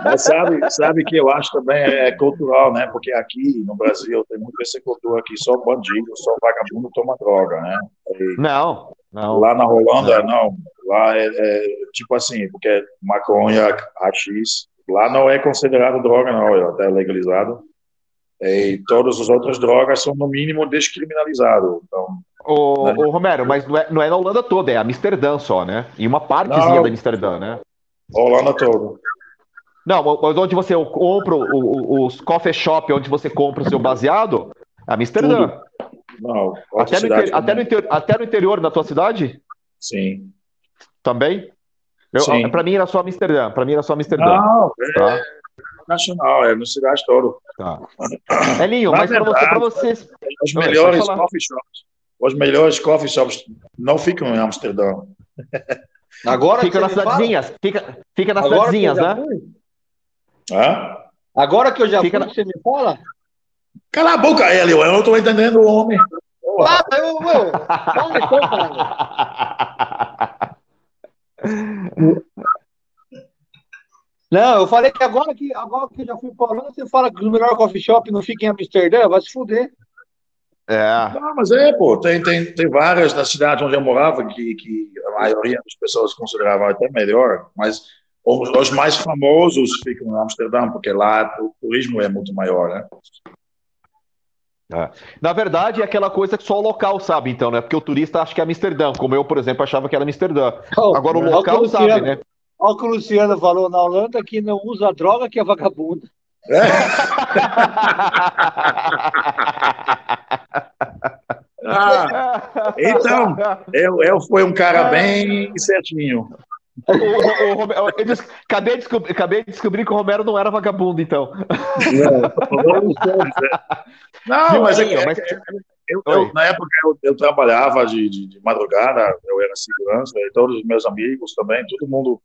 Mas sabe, sabe que eu acho também é, é cultural, né? Porque aqui no Brasil tem muito essa cultura aqui, só bandido, só vagabundo toma droga, né? E não, não. Lá na Holanda, não. lá é, é, tipo assim, porque maconha, rachis, lá não é considerado droga, não, é até legalizado. E todas as outras drogas são, no mínimo, descriminalizadas. Então, Ô, né? ô, Romero, mas não é, não é na Holanda toda, é Amsterdã só, né? E uma partezinha não, da Amsterdã, né? Holanda todo. Não, mas onde você compra os coffee shop, onde você compra o seu baseado, é Amsterdã. Não, até no, inter... até, no inter... até no interior da tua cidade? Sim. Também? Sim. Pra mim era só Amsterdã. Pra mim era só Amsterdã. Não, tá? nacional, é no cidade todo. Tá. Elinho, mas para você, vocês. Os melhores coffee shops. Os melhores coffee shops não ficam em Amsterdã. Agora fica nas cidadezinhas. Fica, fica nas Agora cidadezinhas, né? Hã? Agora que eu já fica fui, na... você me fala? Cala a boca, Hélio, eu não estou entendendo o homem. Ah, eu, eu. Fala então, Não, eu falei que agora que, agora que eu já fui para Holanda, você fala que o melhor coffee shop não fica em Amsterdã, vai se fuder. É. Não, mas é, pô, tem, tem, tem várias na cidade onde eu morava que, que a maioria das pessoas consideravam até melhor, mas os, os mais famosos ficam em Amsterdã, porque lá o turismo é muito maior, né? É. Na verdade, é aquela coisa que só o local sabe, então, né? Porque o turista acha que é Amsterdã, como eu, por exemplo, achava que era Amsterdã. Oh, Agora o local sabe, né? Olha o que o Luciano falou na Holanda que não usa droga, que é vagabundo. É. ah, então, eu, eu fui um cara bem certinho. O, o, o, eu disse, acabei, de descobrir, acabei de descobrir que o Romero não era vagabundo, então. Não, mas, é, é, mas... Eu, eu, na época eu, eu trabalhava de, de, de, madrugada, eu era segurança, e todos os meus amigos também, todo mundo.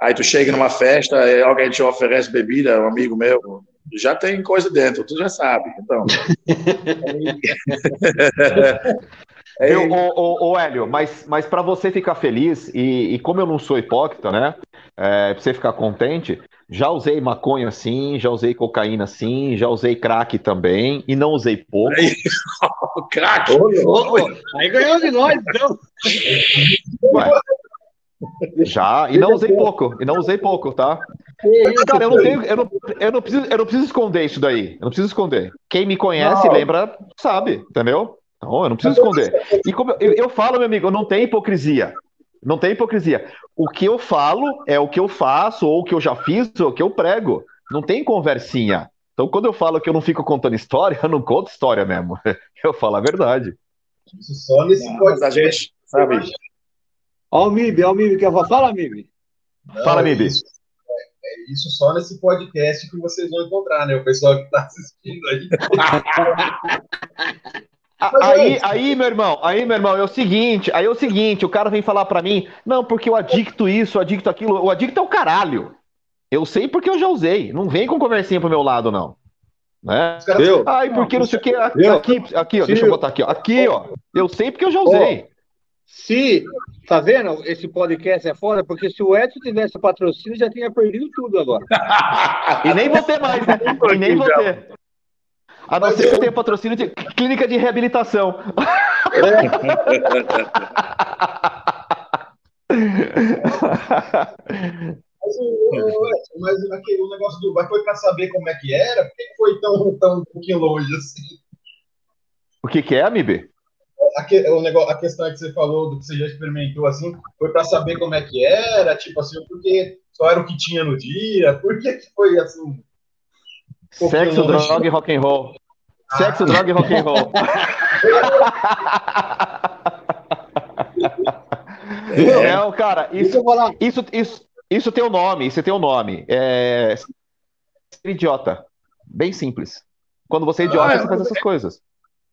Aí tu chega numa festa, alguém te oferece bebida, um amigo meu, já tem coisa dentro, tu já sabe. Então. Eu, o, o, Hélio, mas, mas para você ficar feliz, e, e, como eu não sou hipócrita, né? É, pra você ficar contente, já usei maconha sim, já usei cocaína sim, já usei crack também, e não usei pouco. Aí, crack! Ô, aí ganhou de nós, então. Ué, já, e não usei pouco, e não usei pouco, tá? Eu não, tenho, eu, não, eu, não preciso, eu não preciso esconder isso daí. Eu não preciso esconder. Quem me conhece, não. lembra, sabe, entendeu? Não, eu não preciso esconder. E como eu, eu falo, meu amigo, não tem hipocrisia. Não tem hipocrisia. O que eu falo é o que eu faço, ou o que eu já fiz, ou o que eu prego. Não tem conversinha. Então, quando eu falo que eu não fico contando história, eu não conto história mesmo. Eu falo a verdade. Isso só nesse pode a gente, sabe? Ó o Mib, ó o Mib, que eu vou Fala, Mib. Fala, Mib. Isso, é, é, isso só nesse podcast que vocês vão encontrar, né? O pessoal que está assistindo aí. Aí, aí, meu irmão, aí, meu irmão, é o seguinte, aí é o seguinte, o cara vem falar para mim, não, porque o adicto isso, o adicto aquilo, o adicto é o caralho. Eu sei porque eu já usei. Não vem com conversinha pro meu lado, não. Né? Eu? Ai, porque não sei o que. Aqui, aqui, aqui ó, deixa eu botar aqui, ó. Aqui, ó. Eu sei porque eu já usei. Se, tá vendo? Esse podcast é foda, porque se o Edson tivesse patrocínio, já tinha perdido tudo agora. e nem ter mais, né? E nem ter. A não ser que eu tenha patrocínio de clínica de reabilitação. É. mas, o, mas aquele, o negócio do bar foi para saber como é que era? Por que foi tão, tão um pouquinho longe assim? O que, que é, Amibe? A, o negócio, a questão que você falou, do que você já experimentou, assim, foi para saber como é que era, tipo assim, porque só era o que tinha no dia, por que, que foi assim? Sexo, droga e rock and roll. Sexo, ah. droga e rock and roll. Não, cara, isso, isso, isso, isso tem um nome, isso tem um nome. É... Idiota. Bem simples. Quando você é idiota, ah, você faz essas coisas.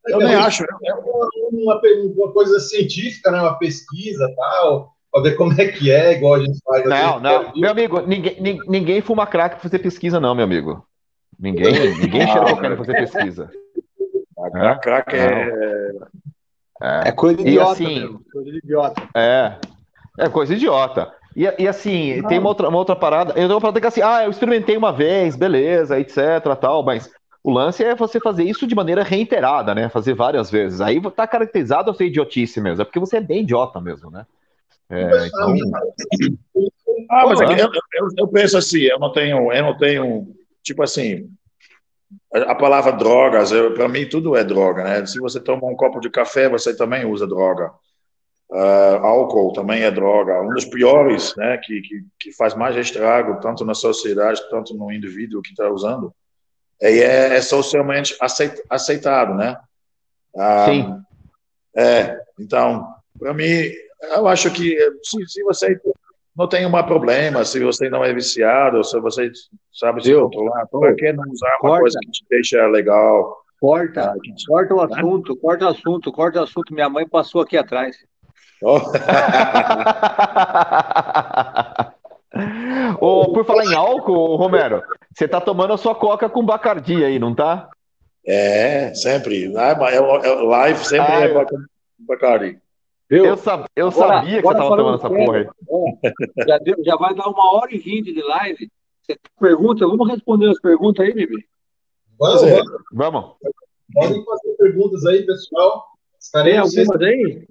Eu nem acho. É uma, uma, coisa científica, né? Uma pesquisa tal, para ver como é que é, igual a gente faz. Não, não. Meu amigo, ninguém, ninguém fuma crack para fazer pesquisa, não, meu amigo. Ninguém, ninguém cheira cocaína para fazer pesquisa. A é? crack é... é... É coisa idiota, assim, coisa idiota. É, é coisa idiota. E, e assim, Não. tem uma outra, uma outra parada. Eu tenho uma parada que assim, ah, eu experimentei uma vez, beleza, etc, tal, mas o lance é você fazer isso de maneira reiterada, né? Fazer várias vezes. Aí tá caracterizado a ser idiotice mesmo, é porque você é bem idiota mesmo, né? É, então... Ah, mas é eu, eu, eu, penso assim, eu não tenho, eu não tenho, tipo assim, a palavra drogas, para mim tudo é droga, né? Se você toma um copo de café, você também usa droga. Uh, álcool também é droga. Um dos piores, né, que, que, que, faz mais estrago, tanto na sociedade, tanto no indivíduo que está usando, é, é, socialmente aceit, aceitado, né? Uh, Sim. É, então, para mim, eu acho que se, se você não tem um problema se você não é viciado, se você sabe se controlar. Por que não usar uma Corta. coisa que te deixa legal? Corta, Ah, te- corta o assunto, corta o assunto, corta o assunto. Minha mãe passou aqui atrás. Oh, Ô, por falar em álcool, Romero, você tá tomando a sua coca com bacardi aí, não tá? é, sempre. Ah, é- é- live sempre Ah, é Bacardi. Viu? Eu, sab- eu Agora- sabia que você agora tava falando tomando essa sério, porra aí. Já, deu- já vai dar uma hora e vinte de live. Você pergunta, vamos responder as perguntas aí, Bibi? Vamos, é. vamos. Podem fazer perguntas aí, pessoal. Tem Estaremos algumas aí?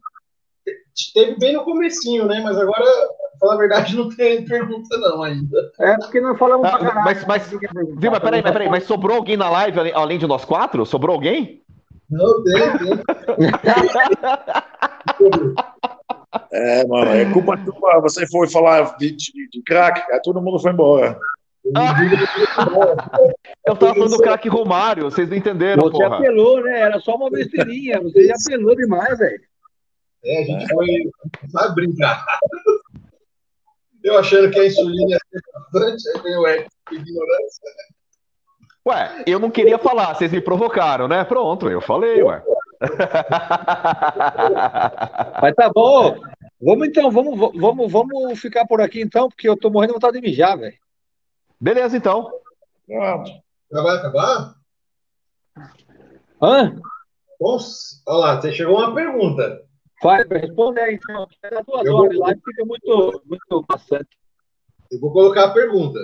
Teve bem no comecinho, né? Mas agora, pra falar a verdade, não tem pergunta não ainda. É porque nós falamos Ah, pra caralho. mas, mas, viu, mas peraí, mas peraí, mas sobrou alguém na live além- além de nós quatro? Sobrou alguém? Não, tem, tem. É, mano, é culpa tua. Você foi falar de, de, de crack, aí todo mundo foi embora. Eu tava falando do craque Romário, vocês não entenderam, Você porra. apelou, né? Era só uma besteirinha. Você já apelou demais, velho. É, a gente foi, sabe, brincar. Eu achando que a insulina ia ser bastante, aí veio o Eric ignorância. Ué, eu não queria falar, vocês me provocaram, né? Pronto, eu falei, ué. Mas tá bom. Vamos então, vamos, vamos, vamos ficar por aqui então, porque eu tô morrendo de vontade de mijar, velho. Beleza, então. Pronto. Já vai acabar? Hã? Nossa, olha lá, você chegou uma pergunta. Vai, responde aí então. É duas Eu horas, vou- live fica muito, muito bastante. Eu vou colocar a pergunta.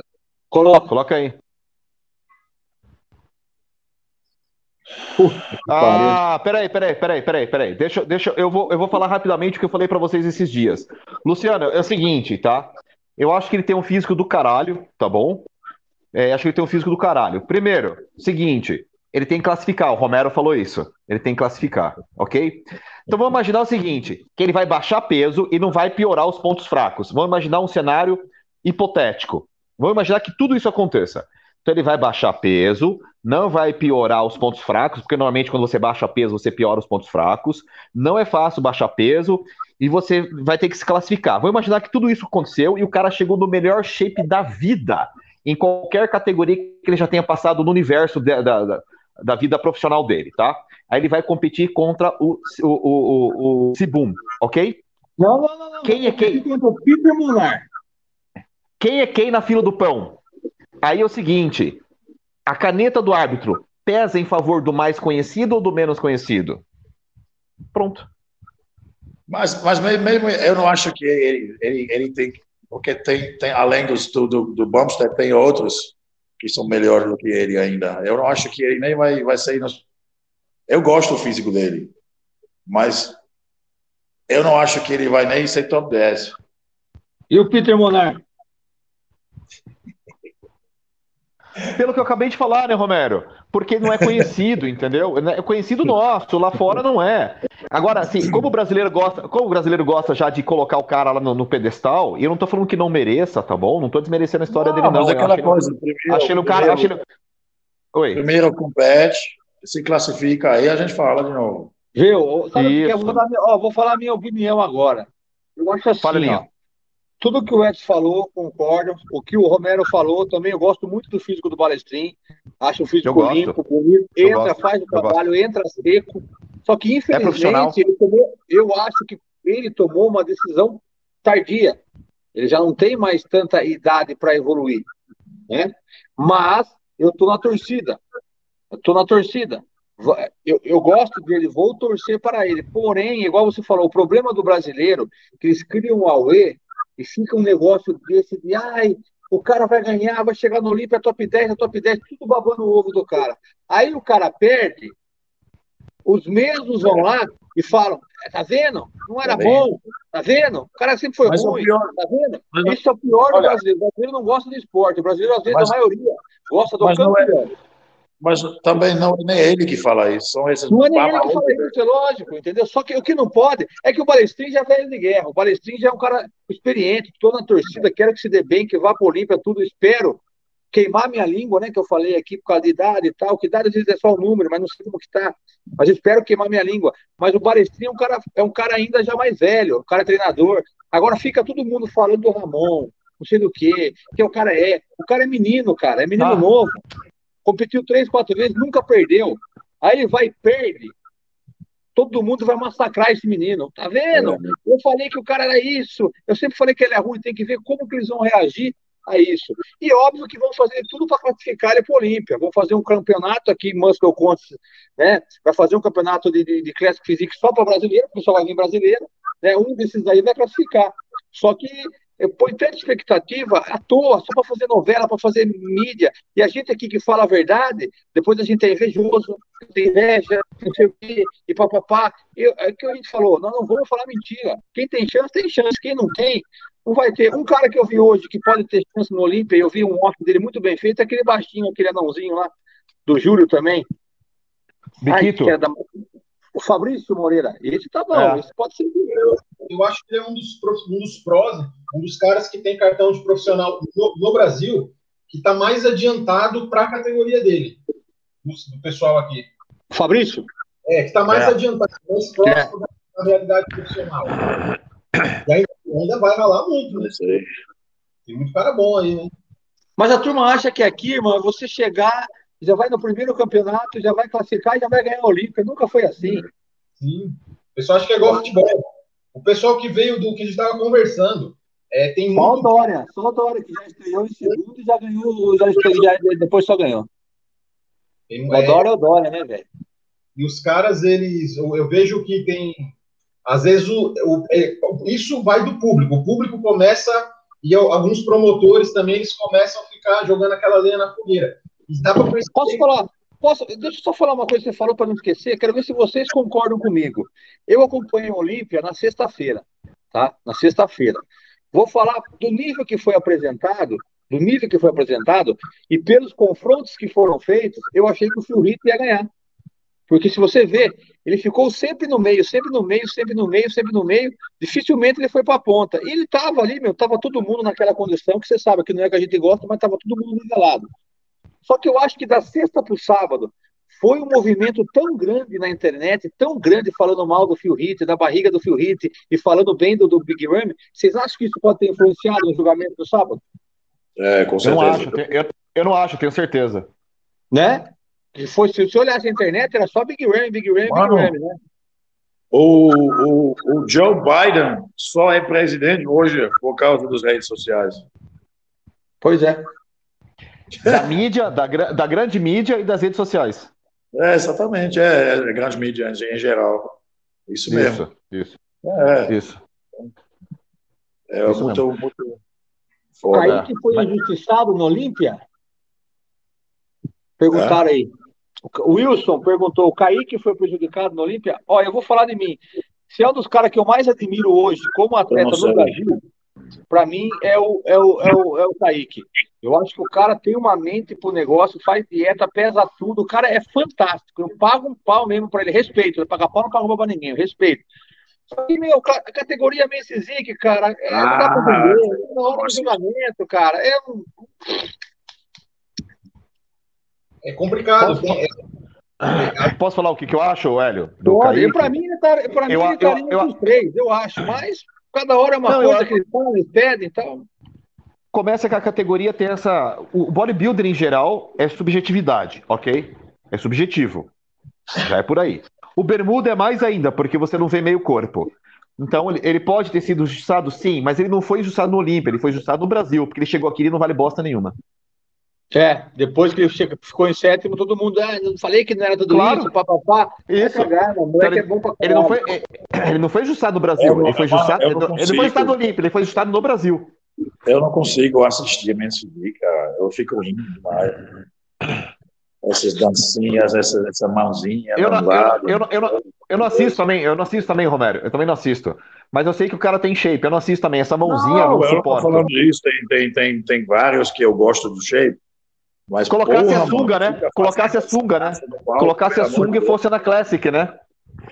Coloca. Coloca aí. pariu. Ah, peraí, peraí, peraí, peraí, peraí. Deixa, deixa, eu vou, eu vou falar rapidamente o que eu falei pra vocês esses dias. Luciano, é o seguinte, tá? Eu acho que ele tem um físico do caralho, tá bom? É, acho que ele tem um físico do caralho. Primeiro, seguinte, ele tem que classificar. O Romero falou isso. Ele tem que classificar, ok? Então vamos imaginar o seguinte: que ele vai baixar peso e não vai piorar os pontos fracos. Vamos imaginar um cenário hipotético. Vamos imaginar que tudo isso aconteça. Então ele vai baixar peso, não vai piorar os pontos fracos, porque normalmente quando você baixa peso, você piora os pontos fracos. Não é fácil baixar peso e você vai ter que se classificar. Vamos imaginar que tudo isso aconteceu e o cara chegou no melhor shape da vida, em qualquer categoria que ele já tenha passado no universo da, da, da- da vida profissional dele, tá? Aí ele vai competir contra o, o, o, o, o Sibum, ok? Não, não, não, não. Quem é quem? Quem é quem na fila do pão? Aí é o seguinte: a caneta do árbitro pesa em favor do mais conhecido ou do menos conhecido? Pronto. Mas, mas mesmo, eu não acho que ele, ele, ele tem. Porque tem, tem além dos, do, do, do Bumstead, tem outros que são melhores do que ele ainda. Eu não acho que ele nem vai, vai sair. Nos... Eu gosto do físico dele, mas eu não acho que ele vai nem ser top 10. E o Peter Monar? Pelo que eu acabei de falar, né, Romero? Porque não é conhecido, entendeu? É conhecido nosso, lá fora não é. Agora, assim, como o brasileiro gosta, como o brasileiro gosta já de colocar o cara lá no, no pedestal, e eu não tô falando que não mereça, tá bom? Não tô desmerecendo a história dele, não. mas Eu aquela achei- coisa. Primeiro, Achei no cara. primeiro, Achei no... Oi. primeiro compete, se classifica, aí a gente fala de novo. Viu? Sabe o que é? Isso. Vou, dar ó, vou falar a minha opinião agora. Eu acho assim, Fala, ó, tudo que o Edson falou, concordo. O que o Romero falou, também eu gosto muito do físico do Balestrin. Acho o Eu físico gosto. limpo, bonito. Eu Entra, gosto. faz o trabalho, entra seco. Só que, profissional. infelizmente, ele tomou, eu acho que ele tomou uma decisão tardia. Ele já não tem mais tanta idade para evoluir. Né? Mas eu tô na torcida. Eu tô na torcida. Eu, eu gosto dele, vou torcer para ele. Porém, igual você falou, o problema do brasileiro que eles criam um Aue e fica um negócio desse de ai, o cara vai ganhar, vai chegar no Olímpia top 10, é top 10, tudo babando o ovo do cara. Aí o cara perde, os mesmos vão lá e falam: tá vendo? Não era Tá bom, tá vendo? O cara sempre foi Mas ruim, pior- tá vendo? mas- Isso é o pior do olha- brasileiro. O brasileiro não gosta de esporte, o brasileiro, às vezes, Mas- a maioria, gosta do é- campeão. Mas também não é nem ele que fala isso, são esses Não é nem ele que fala isso, é lógico, entendeu? Só que o que não pode é que o Balestrin já é velho de guerra. O Balestrin já é um cara experiente, estou na torcida, quero que se dê bem, que vá para o Olímpia, tudo, espero. queimar minha língua, né? Que eu falei aqui por causa de idade e tal, que idade às vezes é só um número, mas não sei como que tá. Mas espero queimar minha língua. Mas o Barestrinho é um cara, é um cara ainda já mais velho, um cara treinador. Agora fica todo mundo falando do Ramon, não sei do que, que o cara é. O cara é menino, cara, é menino ah. novo. Competiu três, quatro vezes, nunca perdeu. Aí ele vai e perde. Todo mundo vai massacrar esse menino. Tá vendo? É. Eu falei que o cara era isso. Eu sempre falei que ele é ruim. Tem que ver como que eles vão reagir a isso. E óbvio que vão fazer tudo para classificar ele para a Olímpia. Vão fazer um campeonato aqui, Muscle Contes, né? Vai fazer um campeonato de, de, de Classic Physique só para brasileiro, porque só vai vir brasileiro. Né? Um desses aí vai classificar. Só que põe tanta expectativa à toa, só para fazer novela, para fazer mídia. E a gente aqui que fala a verdade, depois a gente é invejoso, tem inveja, não sei o quê, e papapá. É o que a gente falou, nós não vamos falar mentira. Quem tem chance, tem chance. Quem não tem, não vai ter. Um cara que eu vi hoje que pode ter chance no Olímpia, eu vi um off dele muito bem feito, aquele baixinho, aquele anãozinho lá, do Júlio também. Biquito. Ai, é da... O Fabrício Moreira, esse tá bom, é. esse pode ser. Eu, eu acho que ele é um dos, um dos prós, um dos caras que tem cartão de profissional no, no Brasil, que está mais adiantado para a categoria dele, do, do, pessoal aqui. Fabrício? É, que está mais é. adiantado, mais próximo é. da realidade profissional. E ainda, ainda vai ralar muito, né? Tem muito cara bom aí, né? Mas a turma acha que aqui, irmão, você chegar, já vai no primeiro campeonato, já vai classificar e já vai ganhar a Olímpica. Nunca foi assim. Sim. O pessoal acha que é igual futebol. O pessoal que veio do que a gente estava conversando. É, tem só muito... Dória, só Dória, que já estreou em segundo e já ganhou, já estreou, já, depois só ganhou. Tem, o. Dória é o Dória, né, velho? E os caras, eles. Eu, eu vejo que tem às vezes o, o é, isso vai do público. O público começa e alguns promotores também eles começam a ficar jogando aquela lenha na fogueira. Posso falar? Posso, deixa eu só falar uma coisa que você falou para não esquecer. Quero ver se vocês concordam comigo. Eu acompanhei a Olímpia na sexta-feira, tá? Na sexta-feira. Vou falar do nível que foi apresentado, do nível que foi apresentado e pelos confrontos que foram feitos, eu achei que o Phil ia ganhar. Porque se você vê, ele ficou sempre no meio, sempre no meio, sempre no meio, sempre no meio. Dificilmente ele foi para a ponta. E ele estava ali, meu, estava todo mundo naquela condição que você sabe que não é que a gente gosta, mas estava todo mundo nivelado. Só que eu acho que da sexta para o sábado foi um movimento tão grande na internet, tão grande falando mal do Phil Heath, da barriga do Phil Heath e falando bem do, do Big Ram. Vocês acham que isso pode ter influenciado no julgamento do sábado? É, com certeza. Eu não acho, eu, eu não acho, tenho certeza. Né? Se, fosse, se você olhasse a internet, era só Big Ram, Big Ram, Mano, Big Ram, né? O, o, o Joe Biden só é presidente hoje por causa das redes sociais. Pois é. Da mídia, da, da grande mídia e das redes sociais. É, exatamente, é, é grande mídia em geral. Isso mesmo. Isso, é. isso. É, isso muito, mesmo. muito foda. Aí que foi injustiçado no Olímpia? Perguntaram é. aí. O Wilson perguntou: o Kaique foi prejudicado no Olímpia? Olha, eu vou falar de mim. Se é um dos caras que eu mais admiro hoje como atleta no Brasil, para mim é o, é, o, é, o, é o Kaique. Eu acho que o cara tem uma mente pro negócio, faz dieta, pesa tudo. O cara é fantástico. Eu pago um pau mesmo para ele. Respeito. Eu pago pau, não pago pra ninguém. Respeito. Só que, meu, a categoria Men's cara, é, ah, não dá pra ah, vender. É na hora do julgamento, cara. É um é complicado. Posso, é, posso falar o que, que eu acho, Hélio? Pode. Para mim, tá, pra mim eu, ele estaria eu, eu, três, eu acho. Mas cada hora é uma não, coisa que eles falam, eles pedem e tal. Começa que a categoria tem essa. O bodybuilder em geral é subjetividade, ok? É subjetivo. Já é por aí. O bermuda é mais ainda, porque você não vê meio corpo. Então, ele pode ter sido justiçado, sim, mas ele não foi justiçado no Olímpia, ele foi justiçado no Brasil, porque ele chegou aqui e não vale bosta nenhuma. É, depois que ele ficou em sétimo, todo mundo, ah, não falei que não era tudo claro. isso, papapá. Isso. Cagar, então, ele, é bom pra ele não foi Ele não foi ajustado no Brasil, é, ele foi ajustado. Ele não foi ajustado no Olímpio, ele foi ajustado no Brasil. Eu não consigo assistir a MSV, cara. Eu fico rindo demais. Essas dancinhas, essa, essa mãozinha. Eu não, eu, eu, eu, não, eu não assisto também, eu não assisto também, Romero. Eu também não assisto. Mas eu sei que o cara tem shape, eu não assisto também. Essa mãozinha não, não eu suporta. Não tô falando disso, tem, tem, tem, tem vários que eu gosto do shape. Mas, Colocasse porra, a sunga, mano, né? Colocasse a sunga, né? Colocasse a sunga e fosse na Classic, né?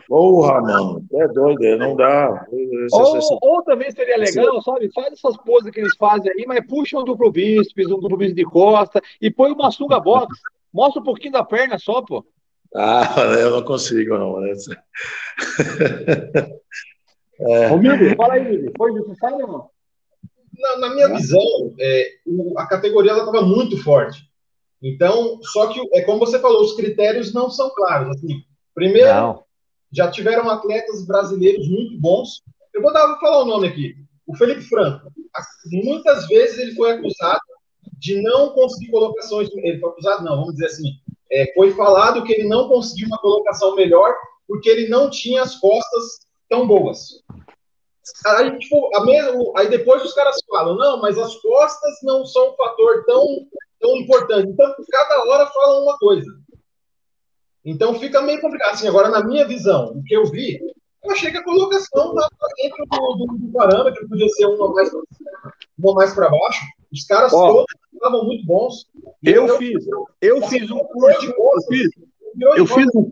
Porra, mano, é doido, é, não dá. Ou, ou também seria legal, sabe? Faz essas poses que eles fazem aí, mas puxa um duplo bíceps, um duplo bíceps de costa e põe uma sunga box. Mostra um pouquinho da perna só, pô. Ah, eu não consigo, não. É. Ô, fala aí, Milton. Foi necessário ou não? Na, na minha visão, é, a categoria estava muito forte. Então, só que é como você falou, os critérios não são claros. Assim, primeiro, não. já tiveram atletas brasileiros muito bons. Eu vou, dar, vou falar o nome aqui. O Felipe Franco. Muitas vezes ele foi acusado de não conseguir colocações. Ele foi acusado, não, vamos dizer assim. É, foi falado que ele não conseguiu uma colocação melhor porque ele não tinha as costas tão boas. Aí, tipo, a mesmo, aí depois os caras falam, não, mas as costas não são um fator tão, tão importante. Então, cada hora falam uma coisa. Então fica meio complicado. Assim, agora, na minha visão, o que eu vi, eu achei que a colocação estava dentro do, do, do, parâmetro, podia ser uma mais, uma mais para baixo. Os caras Ó, todos estavam muito bons. Eu, eu fiz, eu fiz um curso. Eu fiz, eu fiz um,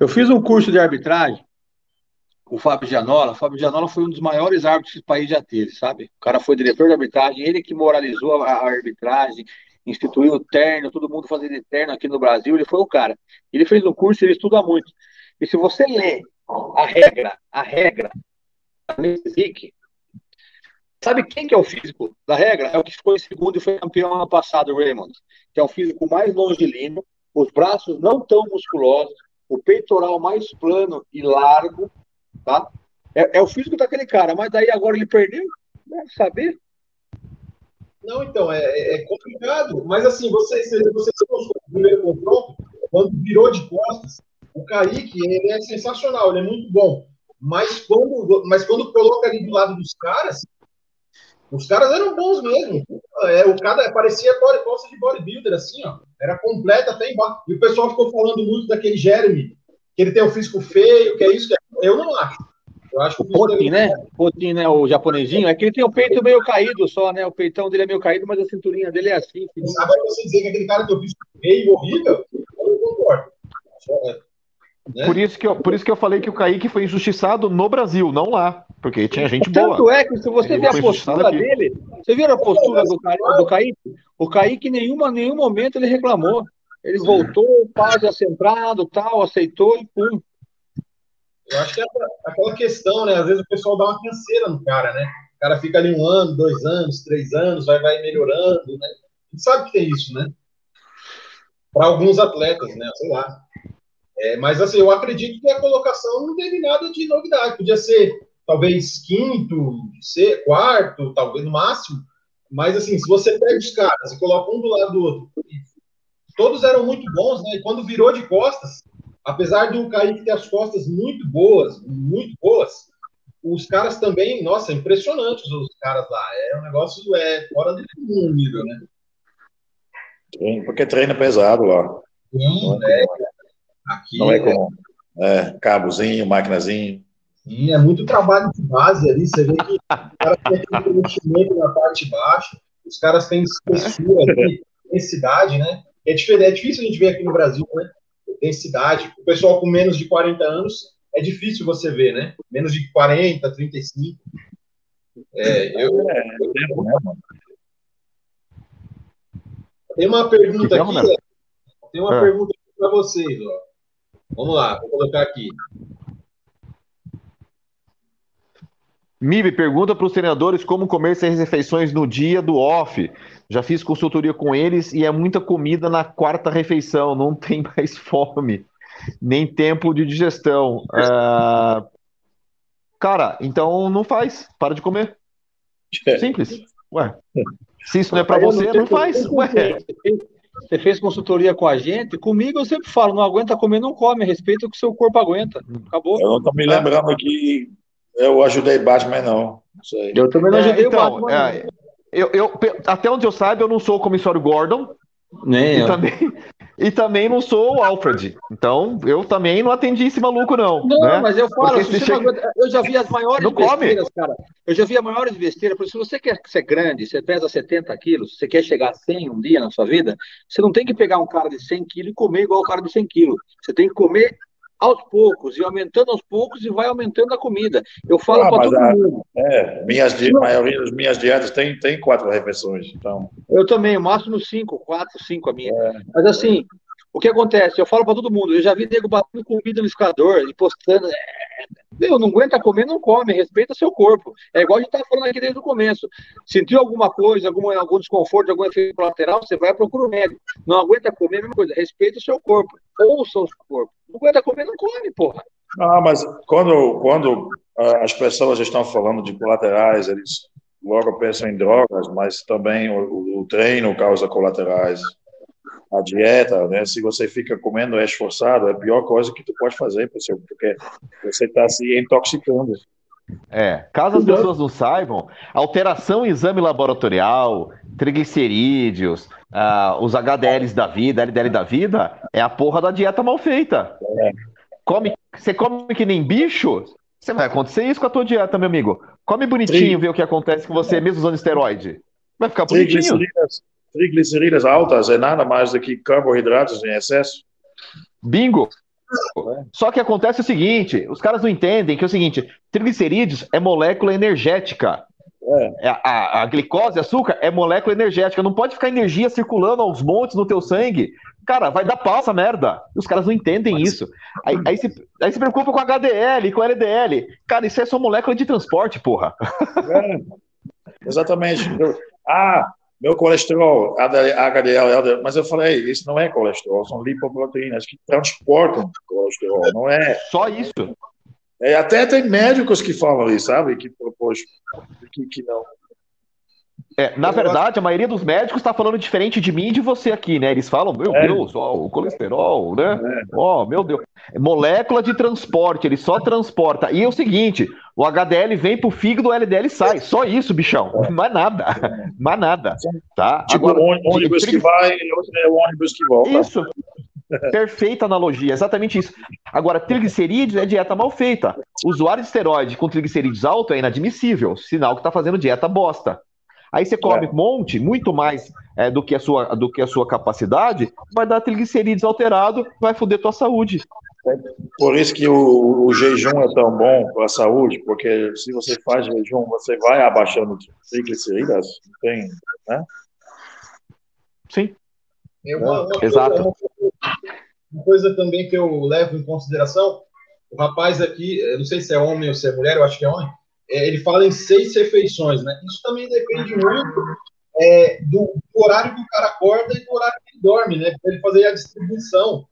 eu fiz um curso de arbitragem o Fábio Gianola. O Fábio Gianola foi um dos maiores árbitros que país já teve, sabe? O cara foi diretor de arbitragem, ele que moralizou a, a arbitragem, instituiu o terno, todo mundo fazendo terno aqui no Brasil, ele foi o cara. Ele fez um curso, ele estuda muito. E se você lê a regra, a regra da Mesic, sabe quem que é o físico da regra? É o que ficou em segundo e foi campeão ano passado, o Raymond, que é o físico mais longilíneo, os braços não tão musculosos, o peitoral mais plano e largo, tá? É, é o físico daquele cara, mas daí agora ele perdeu, né? saber? Não, então, é, é, é complicado, mas assim, você, você, você o primeiro confronto, quando virou de costas, o Kaique, ele é sensacional, ele é muito bom, mas quando, mas quando coloca ali do lado dos caras, os caras eram bons mesmo. É, o cara parecia costa de bodybuilder, assim, ó. Era completa até embaixo. E o pessoal ficou falando muito daquele Jeremy, que ele tem um físico feio, que é isso, que é eu não acho. Eu acho que o Potin, né? Potin, né? O japonesinho. É que ele tem o peito meio caído só, né? O peitão dele é meio caído, mas a cinturinha dele é assim. Agora você dizer que aquele cara tem o físico meio horrível, eu não concordo. É, né? Por, isso que eu, por isso que eu falei que o Kaique foi injustiçado no Brasil, não lá. Porque tinha gente Tanto boa. é que se você ver a postura dele, você viu a postura do, do Kaique? O Kaique, em nenhuma, nenhum momento, ele reclamou. Ele voltou, quase centrado, tal, aceitou e pum. Eu acho que é aquela questão, né? Às vezes o pessoal dá uma canseira no cara, né? O cara fica ali um ano, dois anos, três anos, vai, vai melhorando, né? A gente sabe que tem isso, né? Para alguns atletas, né? Sei lá. É, mas assim, eu acredito que a colocação não teve nada de novidade. Podia ser talvez quinto, ser quarto, talvez no máximo. Mas assim, se você pega os caras e coloca um do lado do outro, todos eram muito bons, né? E quando virou de costas, apesar do Kaique ter as costas muito boas, muito boas, os caras também, nossa, impressionantes os caras lá. É um negócio é, fora de nível, né? Sim, porque treina pesado lá. Sim, não é, aqui, não é, como é, cabozinho, maquinazinho. Sim, é muito trabalho de base ali. Você vê que os caras têm investimento na parte de baixo, os caras têm espessura, densidade, né? É, é difícil a gente ver aqui no Brasil, né? Densidade. O pessoal com menos de 40 anos é difícil você ver, né? Menos de 40, 35. É, eu, é, né, tem uma pergunta aqui. Tem uma é. pergunta para vocês. Ó. Vamos lá, vou colocar aqui. MIB pergunta para os treinadores como comer sem refeições no dia do off. Já fiz consultoria com eles e é muita comida na quarta refeição, não tem mais fome, nem tempo de digestão. Uh... Cara, então não faz, para de comer. Simples. Ué. Se isso não é para você, não faz. Ué. Você fez consultoria com a gente, comigo eu sempre falo, não aguenta comer, não come, respeita o que o seu corpo aguenta. Acabou. Eu não estou me lembrando que eu ajudei Batman, não. não eu também não ajudei é, então, o Batman. É, eu, eu, até onde eu saiba, eu não sou o comissário Gordon. Nem e eu. Também, e também não sou o Alfred. Então, eu também não atendi esse maluco, não. Não, né? mas eu falo, chega... eu já vi as maiores não besteiras, come. cara. Eu já vi as maiores besteiras. Porque se você quer ser grande, você pesa 70 quilos, você quer chegar a 100 um dia na sua vida, você não tem que pegar um cara de 100 quilos e comer igual o cara de 100 quilos. Você tem que comer aos poucos, e aumentando aos poucos, e vai aumentando a comida. Eu falo Ah, para todo a- mundo. É, minhas, di- a maioria das minhas dietas tem, tem quatro refeições. Então, Eu também, o máximo cinco, quatro, cinco a minha. É. Mas assim, o que acontece? Eu falo para todo mundo, eu já vi nego batendo comida no escador e postando. é, Meu, não aguenta comer, não come, respeita seu corpo. É igual a gente estava falando aqui desde o começo. Sentiu alguma coisa, algum, algum desconforto, algum efeito colateral, você vai procurar o médico. Não aguenta comer, mesma coisa, respeita seu corpo. Ouça o seu corpo. Não aguenta comer, não come, porra. ah, mas quando, quando ah, as pessoas estão falando de colaterais, eles logo pensam em drogas, mas também o- o treino causa colaterais. A dieta, né? Se você fica comendo esforçado, é a pior coisa que tu pode fazer, porque você está se intoxicando. É, caso as pessoas não saibam, alteração em exame laboratorial, triglicerídeos, ah, os HDLs da vida, LDL da vida, é a porra da dieta mal feita. Come, você come que nem bicho, você vai acontecer isso com a tua dieta, meu amigo. Come bonitinho, Tri- vê o que acontece com você, mesmo usando esteroide. Vai ficar bonitinho. Triglicéridas altas é nada mais do que carboidratos em excesso. Bingo! Só que acontece o seguinte: os caras não entendem que é o seguinte: triglicerídeos é molécula energética. É, a, a- a glicose, açúcar, é molécula energética. Não pode ficar energia circulando aos montes no teu sangue. Cara, vai dar pau essa merda. Os caras não entendem isso. Aí, aí, se, aí se preocupa com HDL, com LDL. Cara, isso é só molécula de transporte, porra. É, exatamente. Ah, meu colesterol, HDL, LDL, mas eu falei, isso não é colesterol, são lipoproteínas que transportam colesterol, não é. Só isso. é até tem médicos que falam isso, sabe? Que propôs que, que não. É, na verdade, a maioria dos médicos está falando diferente de mim e de você aqui, né? Eles falam, meu É. Deus, ó, o colesterol, né? Ó, meu Deus. Molécula de transporte, ele só transporta. E é o seguinte, o HDL vem pro fígado, o LDL sai. Só isso, bichão. Mais nada. Mais nada. Tá? Tipo, Agora, o ônibus que vai e outro é o ônibus que volta. Isso. Perfeita analogia, exatamente isso. Agora, triglicerídeos é dieta mal feita. Usuário de esteroide com triglicerídeos alto é inadmissível, sinal que está fazendo dieta bosta. Aí você come É. um monte, muito mais é, do, que a sua, do que a sua capacidade, vai dar triglicerídeos alterado, vai foder tua saúde. Por isso que o, o jejum é tão bom para a saúde, porque se você faz jejum, você vai abaixando triglicéridas, não tem, né? Sim. É uma, uma Exato. uma coisa- uma coisa também que eu levo em consideração, o rapaz aqui, eu não sei se é homem ou se é mulher, eu acho que é homem, é, ele fala em seis refeições, né? Isso também depende muito é, do, do horário que o cara acorda e do horário que ele dorme, né? Para ele fazer a distribuição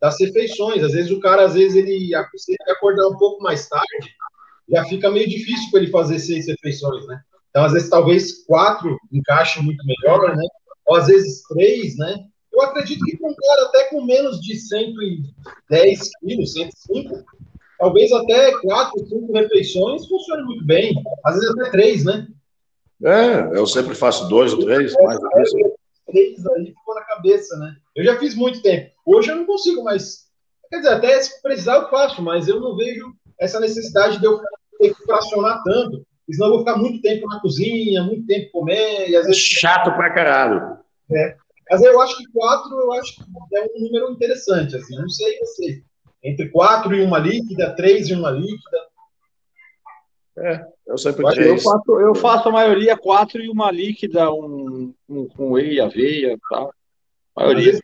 das refeições. Às vezes o cara, às vezes ele, se ele acordar um pouco mais tarde, já fica meio difícil para ele fazer seis refeições, né? Então, às vezes, talvez quatro encaixe muito melhor, né? Ou às vezes três, né? Eu acredito que com um cara até com menos de 110 quilos, 105, talvez até quatro, cinco refeições funcione muito bem. Às vezes até três, né? É, eu sempre faço dois ou três, mais do que isso. Três aí ficou na cabeça, né? Eu já fiz muito tempo. Hoje eu não consigo mais. Quer dizer, até se precisar eu faço, mas eu não vejo essa necessidade de eu ter que fracionar tanto. Senão eu vou ficar muito tempo na cozinha, muito tempo comer, e às É vezes chato pra caralho. Mas eu acho que quatro, eu acho que é um número interessante, assim. Não sei você. Entre quatro e uma líquida, três e uma líquida. Eu sempre Eu faço, eu faço a maioria quatro e uma líquida, um, um com whey, aveia e tal. A Às maioria. vezes,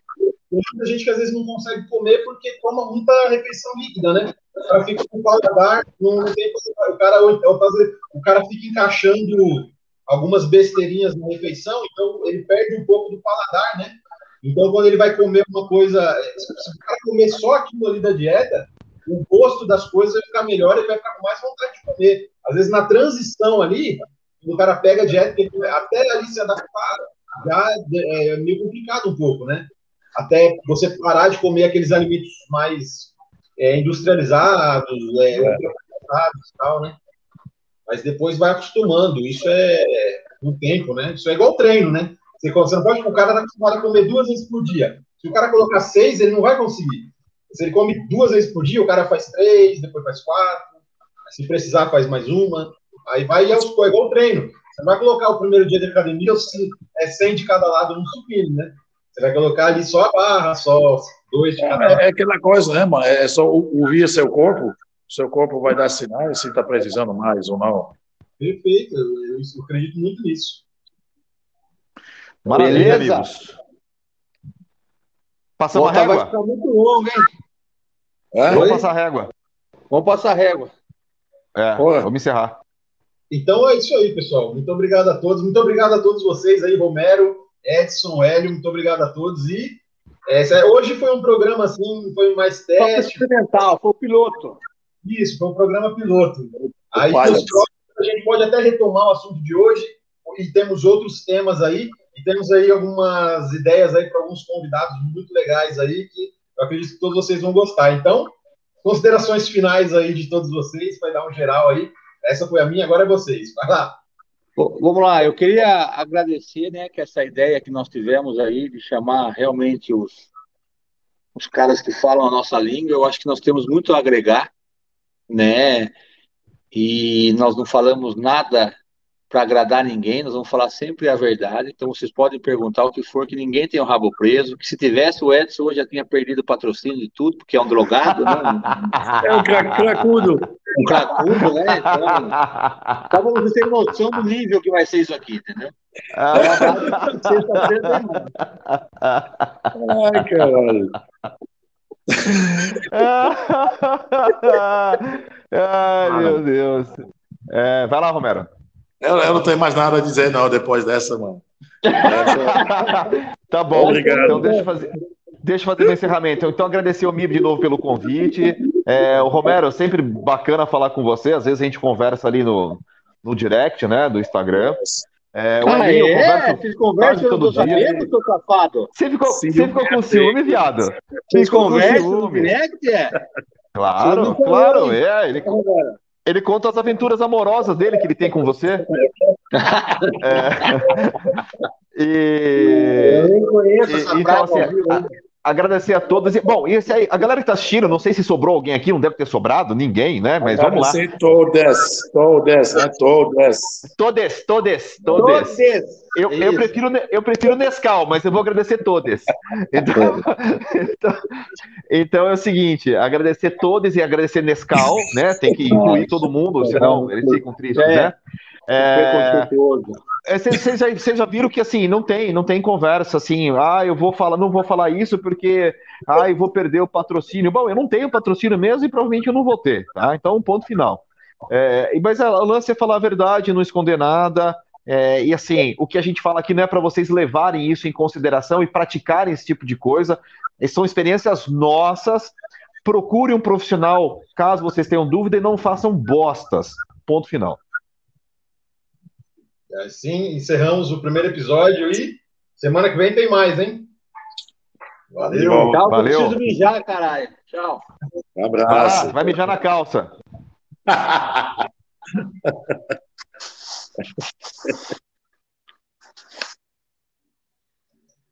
tem muita gente que às vezes não consegue comer porque toma muita refeição líquida, né? O cara fica com o paladar, não, tem o cara, vezes, o cara fica encaixando algumas besteirinhas na refeição, então ele perde um pouco do paladar, né? Então, quando ele vai comer uma coisa, se o cara comer só aquilo ali da dieta, o gosto das coisas vai ficar melhor e ele vai ficar com mais vontade de comer. Às vezes, na transição ali, o cara pega a dieta, até ali se adaptar, já é meio complicado um pouco, né? Até você parar de comer aqueles alimentos mais é, industrializados, é, ultraprocessados e tal, né? Mas depois vai acostumando. Isso é um tempo, né? Isso é igual treino, né? Você, você não pode, o cara está acostumado a comer duas vezes por dia. Se o cara colocar seis, ele não vai conseguir. Se ele come duas vezes por dia, o cara faz três, depois faz quatro. Se precisar, faz mais uma. Aí vai aos poucos, é igual treino. Você não vai colocar o primeiro dia de academia, se é 100 de cada lado no supino, né? Você vai colocar ali só a barra, só dois de cada. É, é aquela coisa, né, mano? É só ouvir seu corpo, seu corpo vai dar sinais se está precisando mais ou não. Perfeito, eu, eu acredito muito nisso. Maravilha, Beleza. amigos. Passamos a régua. Vai ficar muito longo, hein? É? Vamos passar a régua. Vamos passar a régua. É, vamos encerrar. Então é isso aí, pessoal. Muito obrigado a todos. Muito obrigado a todos vocês aí, Romero, Edson, Hélio. Muito obrigado a todos. E é, hoje foi um programa assim, foi mais teste. Foi experimental, foi o piloto. Isso, foi um programa piloto. Aí, os próximos, a gente pode até retomar o assunto de hoje e temos outros temas aí. E temos aí algumas ideias aí para alguns convidados muito legais aí que eu acredito que todos vocês vão gostar. Então, considerações finais aí de todos vocês, vai dar um geral aí. Essa foi a minha, agora é vocês. Vai lá. Bom, vamos lá, eu queria agradecer, né, que essa ideia que nós tivemos aí de chamar realmente os, os caras que falam a nossa língua, eu acho que nós temos muito a agregar, né, e nós não falamos nada para agradar ninguém, nós vamos falar sempre a verdade. Então vocês podem perguntar o que for, que ninguém tem o rabo preso. Que se tivesse o Edson hoje já tinha perdido o patrocínio de tudo, porque é um drogado, né? É um cracudo. Um cracudo, né? Então, então vocês noção do nível que vai ser isso aqui, entendeu? Ai, caralho. Ai, meu Deus. É, vai lá, Romero. Eu, eu, não tenho mais nada a dizer, não, depois dessa, mano. tá bom. Obrigado. Então, deixa eu fazer. Deixa eu fazer o encerramento. Então, agradecer ao MIB de novo pelo convite. É, o Romero, sempre bacana falar com você. Às vezes a gente conversa ali no, no direct, né, do Instagram. É, o ah, é? converso, Vocês conversam todo dia. seu safado? Você ficou, você ficou com ciúme, viado? Vocês conversam no direct, é? Claro, claro, é. Ele, ele conta as aventuras amorosas dele que ele tem com você. é. E, e, então, assim, agradecer a todos. Bom, e esse aí, a galera que está assistindo, não sei se sobrou alguém aqui, não deve ter sobrado ninguém, né? Mas vamos lá. Todas, todas, né? Todas. Todes, todes, todes. Eu, eu, prefiro, eu prefiro Nescau, mas eu vou agradecer todas. Então, então, então, é o seguinte: agradecer todos e agradecer Nescau, né? Tem que incluir todo mundo, senão eles ficam tristes, é. né? É, vocês é, já, já, viram que assim não tem, não tem conversa assim. Ah, eu vou falar, não vou falar isso porque ah, eu vou perder o patrocínio. Bom, eu não tenho patrocínio mesmo e provavelmente eu não vou ter, tá? Então, ponto final. É, mas o lance é falar a verdade, não esconder nada. É, e assim, o que a gente fala aqui não é para vocês levarem isso em consideração e praticarem esse tipo de coisa. São experiências nossas. Procure um profissional caso vocês tenham dúvida e não façam bostas. Ponto final. Assim encerramos o primeiro episódio e semana que vem tem mais, hein? Valeu. Tchau, Valeu. preciso mijar, caralho. Tchau. Um abraço. Ah, vai mijar na calça.